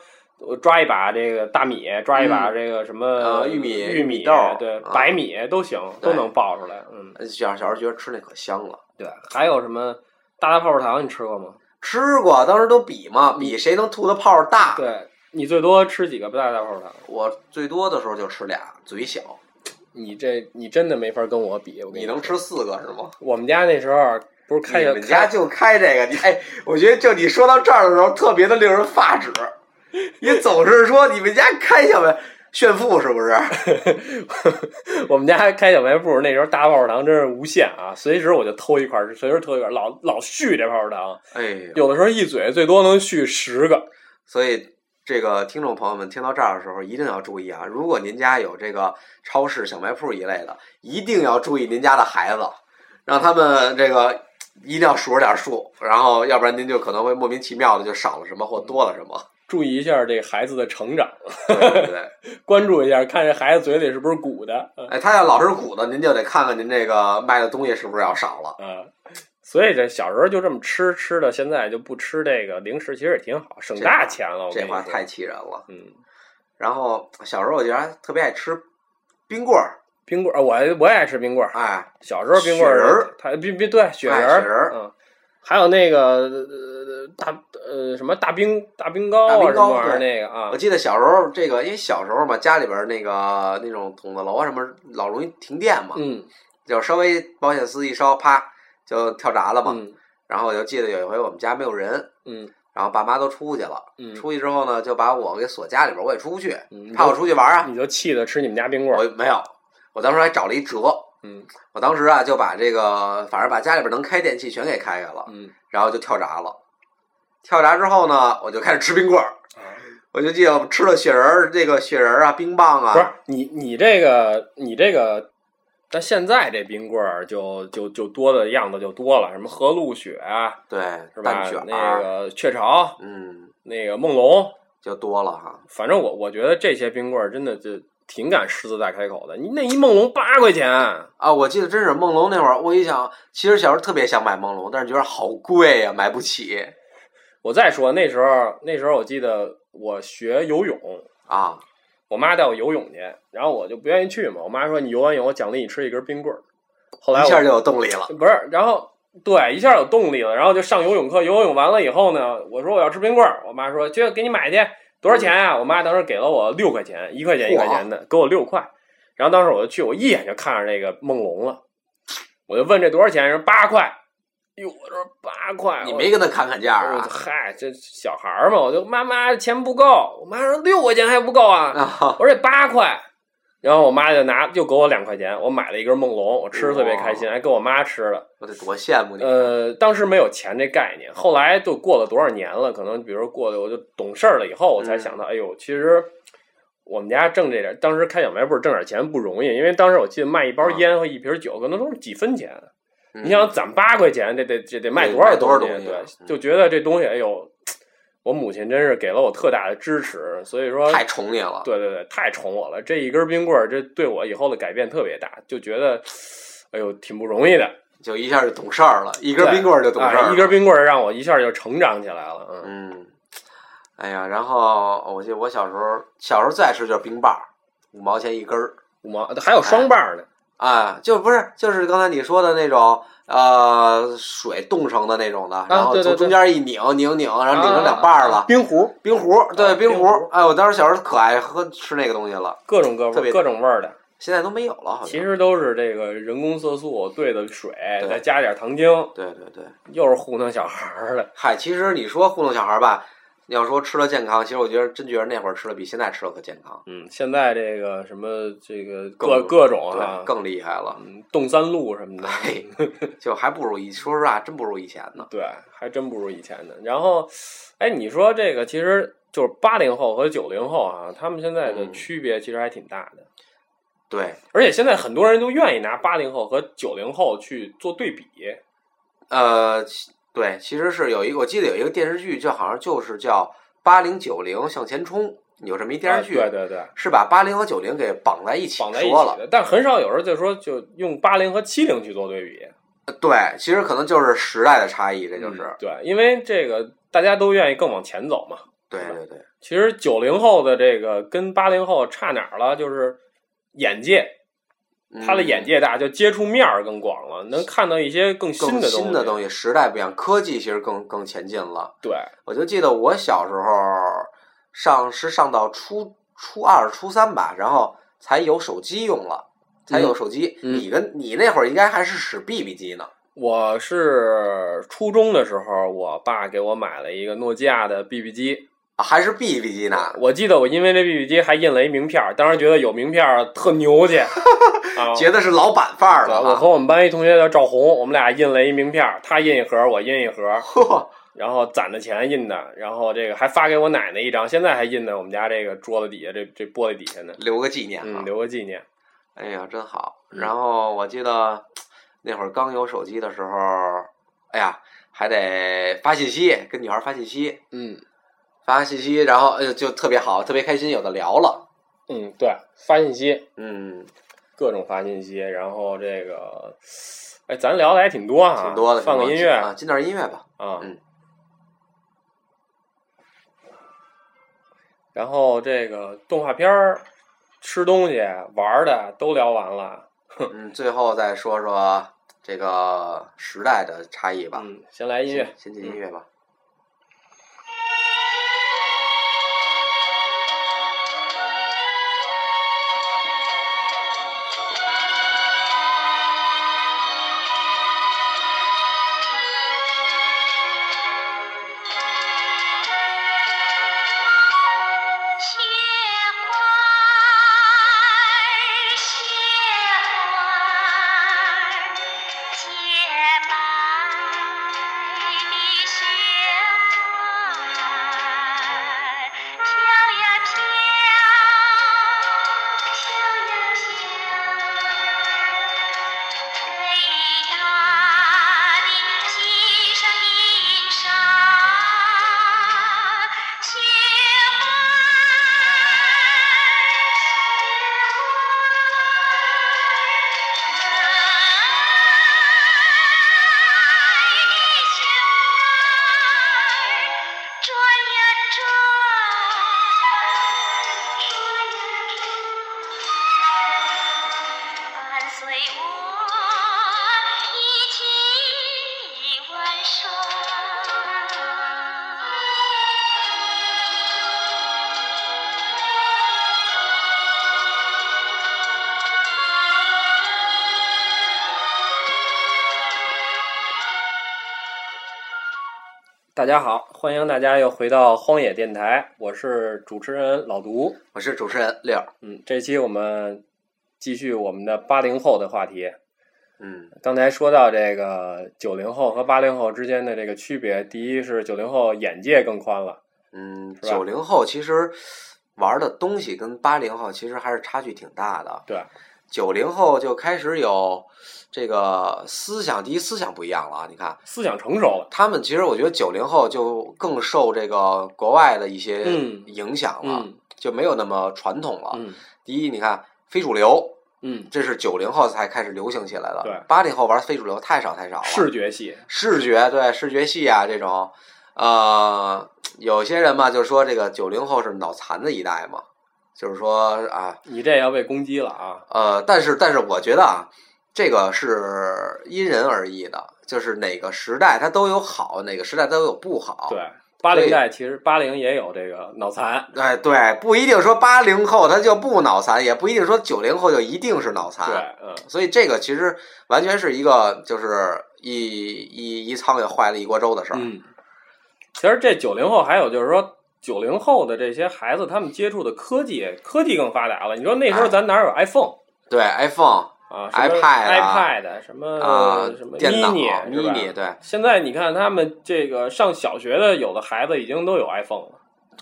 Speaker 2: 我抓一把这个大米，抓一把这个什么
Speaker 3: 呃玉米
Speaker 2: 玉
Speaker 3: 玉米豆儿
Speaker 2: 对，
Speaker 3: 啊
Speaker 2: 白米都行，都能爆出来。嗯，
Speaker 3: 小小时候觉得吃那可香了。
Speaker 2: 对，还有什么大大泡泡糖，你吃过吗？
Speaker 3: 吃过，当时都比嘛，比谁能吐的泡儿大。
Speaker 2: 对你最多吃几个大大泡泡糖？
Speaker 3: 我最多的时候就吃俩，嘴小。
Speaker 2: 你这你真的没法跟我比。
Speaker 3: 你能吃四个是吗？
Speaker 2: 我们家那时候不是开
Speaker 3: 你们家就开这个，你哎，我觉得就你说到这儿的时候，特别的令人发指。你总是说你们家开小卖炫富是不是？
Speaker 2: 我们家开小卖部，那时候大泡泡糖真是无限啊，随时我就偷一块儿，随时偷一块儿，老老续这泡泡糖，
Speaker 3: 哎，
Speaker 2: 有的时候一嘴最多能续十个。
Speaker 3: 所以这个听众朋友们听到这儿的时候，一定要注意啊！如果您家有这个超市、小卖铺一类的，一定要注意您家的孩子，让他们这个一定要数着点数，然后要不然您就可能会莫名其妙的就少了什么或多了什么。
Speaker 2: 注意一下这孩子的成长，
Speaker 3: 对对对，
Speaker 2: 关注一下，看这孩子嘴里是不是鼓的。嗯
Speaker 3: 哎，他要老是鼓的，您就得看看您这个卖的东西是不是要少了。
Speaker 2: 嗯，所以这小时候就这么吃，吃的现在就不吃这个零食，其实也挺好，省大钱了。
Speaker 3: 这话太气人了。
Speaker 2: 嗯，
Speaker 3: 然后小时候我觉得还特别爱吃冰棍儿，
Speaker 2: 冰棍儿，我我也爱吃冰棍儿。
Speaker 3: 哎，
Speaker 2: 小时候冰棍
Speaker 3: 雪人儿
Speaker 2: 儿，它冰冰对雪人
Speaker 3: 哎雪人儿
Speaker 2: 嗯，还有那个呃大呃什么大冰大冰糕
Speaker 3: 大冰糕
Speaker 2: 啊什么玩意儿那个啊
Speaker 3: 我，记得小时候这个，因为小时候嘛，家里边那个那种筒子楼啊什么，老容易停电嘛，
Speaker 2: 嗯
Speaker 3: 就稍微保险丝一烧，啪就跳闸了嘛。
Speaker 2: 嗯
Speaker 3: 然后我就记得有一回我们家没有人，
Speaker 2: 嗯
Speaker 3: 然后爸妈都出去了，
Speaker 2: 嗯
Speaker 3: 出去之后呢，就把我给锁家里边，我也出不去，
Speaker 2: 嗯
Speaker 3: 怕我出去玩啊。
Speaker 2: 你就气的吃你们家冰棍儿，
Speaker 3: 我没有，我当时还找了一辙，
Speaker 2: 嗯
Speaker 3: 我当时啊就把这个，反正把家里边能开电器全给开开了，
Speaker 2: 嗯，
Speaker 3: 然后就跳闸了。跳闸之后呢，我就开始吃冰棍儿。
Speaker 2: 啊
Speaker 3: 我就记得我吃了雪人儿，这个雪人儿啊，冰棒啊，
Speaker 2: 不是你你这个你这个，但现在这冰棍儿就就就多的样子就多了，什么和路雪啊，
Speaker 3: 对，
Speaker 2: 是吧？那个雀巢，
Speaker 3: 嗯，
Speaker 2: 那个梦龙，
Speaker 3: 就多了哈。
Speaker 2: 反正我我觉得这些冰棍儿真的就挺敢狮子大开口的。你那一梦龙八块钱，
Speaker 3: 啊，我记得真是梦龙那会儿，我一想，其实小时候特别想买梦龙，但是觉得好贵呀、买不起
Speaker 2: 我再说那时候那时候我记得我学游泳，
Speaker 3: 啊。
Speaker 2: 我妈带我游泳去，然后我就不愿意去嘛。我妈说你游完泳，我奖励你吃一根冰棍儿。后来我
Speaker 3: 一下就有动力了。
Speaker 2: 不是，然后对，一下有动力了，然后就上游泳课。游泳完了以后呢，我说我要吃冰棍儿，我妈说去给你买去，多少钱啊？我妈当时给了我六块钱，一块钱一块钱的，给我六块。然后当时我就去，我一眼就看上这个梦龙了，我就问这多少钱，人八块。哟，我说八块，
Speaker 3: 你没跟他砍砍价
Speaker 2: 我
Speaker 3: 啊？
Speaker 2: 嗨，这小孩儿嘛，我就妈妈钱不够，我妈说六块钱还不够啊，
Speaker 3: 啊，
Speaker 2: 我说这八块，然后我妈就拿又给我两块钱，我买了一根梦龙，我吃的特别开心，还给我妈吃了。
Speaker 3: 我得多羡慕你。
Speaker 2: 呃，当时没有钱这概念，后来就过了多少年了，可能比如说过了我就懂事儿了以后，我才想到，哎呦，其实我们家挣这点，当时开小卖部挣点钱不容易，因为当时我记得卖一包烟和一瓶酒可能都是几分钱，
Speaker 3: 嗯
Speaker 2: 你想攒八块钱，这得这得卖多少
Speaker 3: 卖多少
Speaker 2: 东
Speaker 3: 西啊，嗯
Speaker 2: 就觉得这东西，哎呦，我母亲真是给了我特大的支持，所以说
Speaker 3: 太宠你了。
Speaker 2: 对对对，太宠我了。这一根冰棍儿，这对我以后的改变特别大，就觉得，哎呦，挺不容易的。
Speaker 3: 就一下就懂事儿了，一根冰棍儿就懂事儿
Speaker 2: 一根冰棍儿让我一下就成长起来了。嗯，
Speaker 3: 嗯，哎呀，然后我记得我小时候，小时候最爱吃就是冰棒儿，五毛钱一根儿。
Speaker 2: 五毛还有双棒儿呢。
Speaker 3: 啊，就不是，就是刚才你说的那种，呃，水冻成的那种的，然后从中间一拧拧拧，然后拧成两半儿了。
Speaker 2: 啊冰壶，
Speaker 3: 冰壶，对
Speaker 2: 啊
Speaker 3: 冰壶哎，我当时小时候可爱喝吃那个东西了，
Speaker 2: 各种各
Speaker 3: 特别
Speaker 2: 各种味儿的，
Speaker 3: 现在都没有了，好像。
Speaker 2: 其实都是这个人工色素兑的水，再加点糖精，
Speaker 3: 对对对，
Speaker 2: 又是糊弄小孩儿的。
Speaker 3: 嗨，其实你说糊弄小孩儿吧，你要说吃了健康，其实我觉得真觉得那会儿吃的比现在吃的可健康，
Speaker 2: 嗯，现在这个什么这个各各种
Speaker 3: 啊，，更厉害了。
Speaker 2: 嗯，冻三路什么的，
Speaker 3: 嘿，就还不如以，说实话，真不如以前呢。
Speaker 2: 对，还真不如以前呢。然后，哎，你说这个其实就是八零后和九零后啊，他们现在的
Speaker 3: 嗯
Speaker 2: 区别其实还挺大的。
Speaker 3: 对，
Speaker 2: 而且现在很多人都愿意拿八零后和九零后去做对比。
Speaker 3: 呃，其对，其实是有一个，我记得有一个电视剧，就好像就是叫《八零九零向前冲》，有这么一电视剧，
Speaker 2: 啊对对对，
Speaker 3: 是把八零和九零给绑在一起
Speaker 2: 绑在一
Speaker 3: 说了。
Speaker 2: 起的。但很少有人就说就用八零和七零去做对比，
Speaker 3: 对，其实可能就是时代的差异，这就是。
Speaker 2: 嗯对，因为这个大家都愿意更往前走嘛。
Speaker 3: 对对对，
Speaker 2: 其实九零后的这个跟八零后差哪儿了？就是眼界，他的眼
Speaker 3: 嗯
Speaker 2: 界大，就接触面儿更广了，能看到一些更新的东西。
Speaker 3: 新的东西，时代不一样，科技其实更更前进了。
Speaker 2: 对，
Speaker 3: 我就记得我小时候上是上到初初二、初三吧，然后才有手机用了，才有手机。
Speaker 2: 嗯
Speaker 3: 你跟你那会儿应该还是使 BB 机呢。
Speaker 2: 我是初中的时候，我爸给我买了一个诺基亚的 BB 机。
Speaker 3: 啊还是 BB 机呢？
Speaker 2: 我记得我因为这 BB 机还印了一名片儿，当时觉得有名片儿特牛气 啊！
Speaker 3: 觉得是老板范儿了啊。
Speaker 2: 我和我们班一同学叫赵红，我们俩印了一名片儿，他印一盒，我印一盒，
Speaker 3: 嚯，
Speaker 2: 然后攒的钱印的，然后这个还发给我奶奶一张，现在还印在我们家这个桌子底下这这玻璃底下呢，
Speaker 3: 留个纪念啊！
Speaker 2: 嗯，留个纪念。
Speaker 3: 哎呀，真好。
Speaker 2: 嗯
Speaker 3: 然后我记得那会儿刚有手机的时候，哎呀，还得发信息，跟女孩发信息，
Speaker 2: 嗯
Speaker 3: 发信息，然后呃就特别好，特别开心，有的聊了。
Speaker 2: 嗯，对，发信息，
Speaker 3: 嗯，
Speaker 2: 各种发信息，然后这个，哎，咱聊的还挺多啊，
Speaker 3: 挺多的。
Speaker 2: 放个音乐
Speaker 3: 啊，进点音乐吧。
Speaker 2: 啊，
Speaker 3: 嗯
Speaker 2: 然后这个动画片儿、吃东西、玩儿的都聊完了，
Speaker 3: 嗯，最后再说说这个时代的差异吧。
Speaker 2: 嗯，先来音乐，
Speaker 3: 先进音乐吧。
Speaker 2: 大家好，欢迎大家又回到荒野电台，我是主持人老毒。
Speaker 3: 我是主持人六儿。
Speaker 2: 嗯，这期我们继续我们的八零后的话题。
Speaker 3: 嗯
Speaker 2: 刚才说到这个九零后和八零后之间的这个区别，第一是九零后眼界更宽了，
Speaker 3: 嗯，九零后其实玩的东西跟八零后其实还是差距挺大的。
Speaker 2: 对，
Speaker 3: 九零后就开始有这个思想，第一思想不一样了啊！你看，
Speaker 2: 思想成熟了。
Speaker 3: 他们其实我觉得九零后就更受这个国外的一些
Speaker 2: 嗯
Speaker 3: 影响了，
Speaker 2: 嗯
Speaker 3: 就没有那么传统了。
Speaker 2: 嗯
Speaker 3: 第一，你看非主流，
Speaker 2: 嗯，
Speaker 3: 这是九零后才开始流行起来的。
Speaker 2: 对
Speaker 3: 八零后玩非主流太少太少了。
Speaker 2: 视觉系，
Speaker 3: 视觉对视觉系啊这种，呃，有些人嘛就说这个九零后是脑残的一代嘛，就是说啊，
Speaker 2: 你这要被攻击了啊！
Speaker 3: 呃，但是但是我觉得啊，这个是因人而异的，就是哪个时代它都有好，哪个时代都有不好。
Speaker 2: 对，八零代其实八零也有这个脑残，
Speaker 3: 哎，对，不一定说八零后他就不脑残，也不一定说九零后就一定是脑残。
Speaker 2: 对，嗯，
Speaker 3: 所以这个其实完全是一个就是一一一苍蝇坏了一锅粥的事儿。
Speaker 2: 嗯，其实这九零后还有就是说，九零后的这些孩子，他们接触的科技，科技更发达了。你说那时候
Speaker 3: 哎
Speaker 2: 咱哪有 iPhone
Speaker 3: 对，iPhone
Speaker 2: 啊
Speaker 3: iPad 啊
Speaker 2: iPad 什么
Speaker 3: 啊、
Speaker 2: 什么
Speaker 3: 电脑
Speaker 2: mini 是吧
Speaker 3: mini 对，
Speaker 2: 现在你看他们这个上小学的有的孩子已经都有 iPhone 了，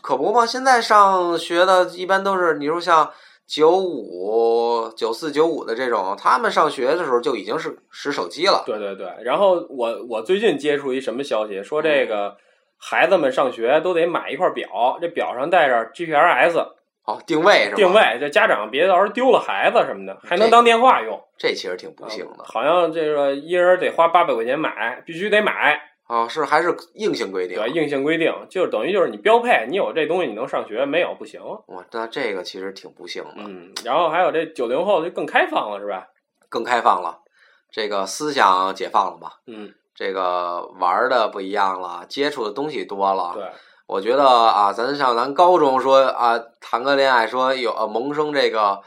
Speaker 3: 可不嘛。现在上学的一般都是，你说像九五、九四、九五的这种，他们上学的时候就已经是使手机了。
Speaker 2: 对对对。然后我我最近接触一什么消息，说
Speaker 3: 嗯
Speaker 2: 这个孩子们上学都得买一块表，这表上带着 GPRS
Speaker 3: 哦，定位是吧？
Speaker 2: 定，位，这家长别到时候丢了孩子什么的，还能当电话用。
Speaker 3: 这其实挺不幸的
Speaker 2: 好像这个一人得花八百块钱买，必须得买，
Speaker 3: 啊、是还是硬性规定。
Speaker 2: 对，硬性规定，就是等于就是你标配，你有这东西你能上学，没有不行。
Speaker 3: 哇，那这个其实挺不幸的，
Speaker 2: 嗯，然后还有这九零后就更开放了，是吧？
Speaker 3: 更开放了，这个思想解放了吧？
Speaker 2: 嗯，
Speaker 3: 这个玩的不一样了，接触的东西多了。
Speaker 2: 对，
Speaker 3: 我觉得啊，咱像咱高中说啊，谈个恋爱说有呃萌生这个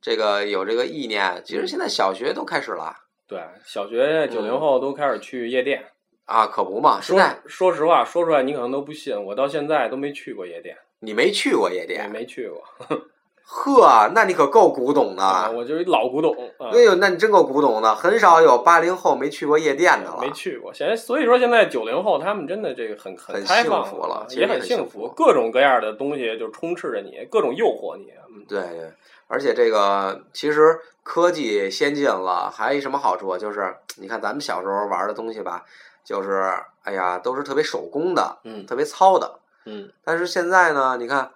Speaker 3: 这个有这个意念，其实现在小学都开始了
Speaker 2: 对，小学九零后都开始去夜店。
Speaker 3: 啊，可不嘛。现在
Speaker 2: 说实话，说出来你可能都不信，我到现在都没去过夜店，
Speaker 3: 你没去过夜店，
Speaker 2: 没去过
Speaker 3: 呵，那你可够古董的。
Speaker 2: 啊，我就是一老古董啊，
Speaker 3: 哎呦，那你真够古董的，很少有八零后没去过夜店的了。
Speaker 2: 没去过。现在所以说现在九零后他们真的这个很
Speaker 3: 很
Speaker 2: 开放
Speaker 3: 幸福了
Speaker 2: 也
Speaker 3: 也很幸
Speaker 2: 福，各种各样的东西就充斥着你，各种诱惑你。嗯
Speaker 3: 对对，而且这个其实科技先进了，还有一什么好处啊？就是你看咱们小时候玩的东西吧，就是哎呀，都是特别手工的，
Speaker 2: 嗯
Speaker 3: 特别糙的。
Speaker 2: 嗯，
Speaker 3: 但是现在呢，你看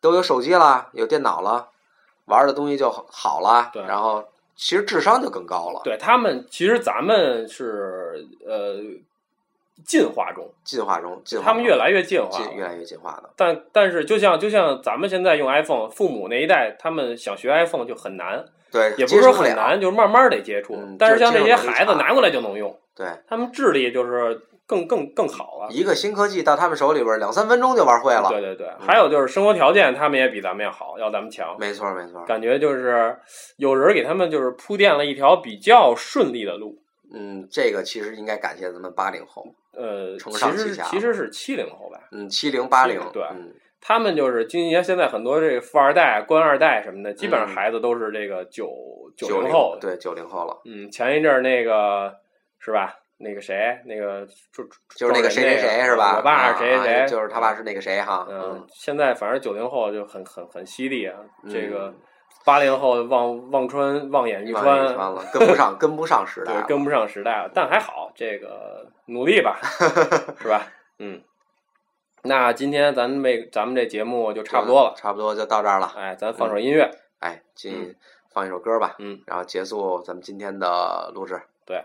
Speaker 3: 都有手机了，有电脑了，玩的东西就好了，
Speaker 2: 对
Speaker 3: 然后其实智商就更高了，
Speaker 2: 对他们其实咱们是呃进化中，
Speaker 3: 进化中，进化
Speaker 2: 他们越来越进化，
Speaker 3: 进越来越进化的。
Speaker 2: 但但是就像就像咱们现在用 iPhone，父母那一代他们想学 iPhone 就很难，
Speaker 3: 对，
Speaker 2: 也不是说。很难，就是慢慢得接触。
Speaker 3: 嗯
Speaker 2: 但是像这些孩子拿过来就能用，
Speaker 3: 对，
Speaker 2: 他们智力就是更更更好了。
Speaker 3: 一个新科技到他们手里边，两三分钟就玩会了。
Speaker 2: 对对对，还有就是生活条件，他们也比咱们要好，要咱们强。
Speaker 3: 没错没错。
Speaker 2: 感觉就是有人给他们就是铺垫了一条比较顺利的路。
Speaker 3: 嗯，这个其实应该感谢咱们八零后，
Speaker 2: 呃，
Speaker 3: 承
Speaker 2: 其实其实是七零后吧，
Speaker 3: 嗯，七零八零，
Speaker 2: 对
Speaker 3: 嗯，
Speaker 2: 他们就是今年现在很多这个富二代、官二代什么的，基本上
Speaker 3: 嗯
Speaker 2: 孩子都是这个九
Speaker 3: 九
Speaker 2: 零后。
Speaker 3: 对九零后了，
Speaker 2: 嗯，前一阵儿那个是吧？那个谁，那个就
Speaker 3: 就是那个谁谁谁是吧？
Speaker 2: 我爸是谁谁
Speaker 3: 就是他爸是那个谁哈，
Speaker 2: 嗯，现在反正九零后就很很很犀利啊，
Speaker 3: 嗯
Speaker 2: 这个八零后望望穿望眼欲穿，
Speaker 3: 眼欲穿了，跟不上跟不上时代，，
Speaker 2: 对跟不上时代了，但还好，这个努力吧，是吧？嗯，那今天咱们这咱们这节目就差不多了，
Speaker 3: 差不多就到这儿了。
Speaker 2: 哎，咱放首音乐，
Speaker 3: 哎，进放一首歌吧，
Speaker 2: 嗯，
Speaker 3: 然后结束咱们今天的录制。
Speaker 2: 对。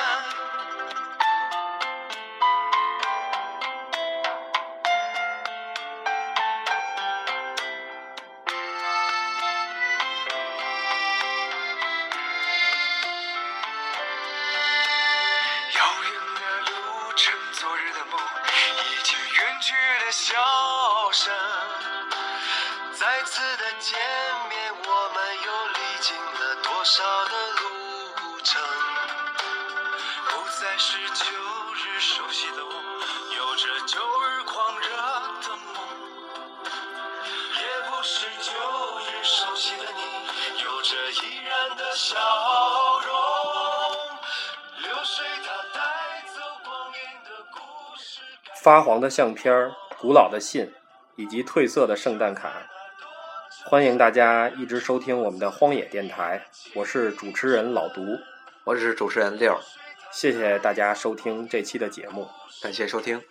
Speaker 2: 发黄的相片古老的信以及褪色的圣诞卡。欢迎大家一直收听我们的荒野电台我是主持人老独
Speaker 3: 我是主持人六
Speaker 2: 谢谢大家收听这期的节目。
Speaker 3: 感谢收听。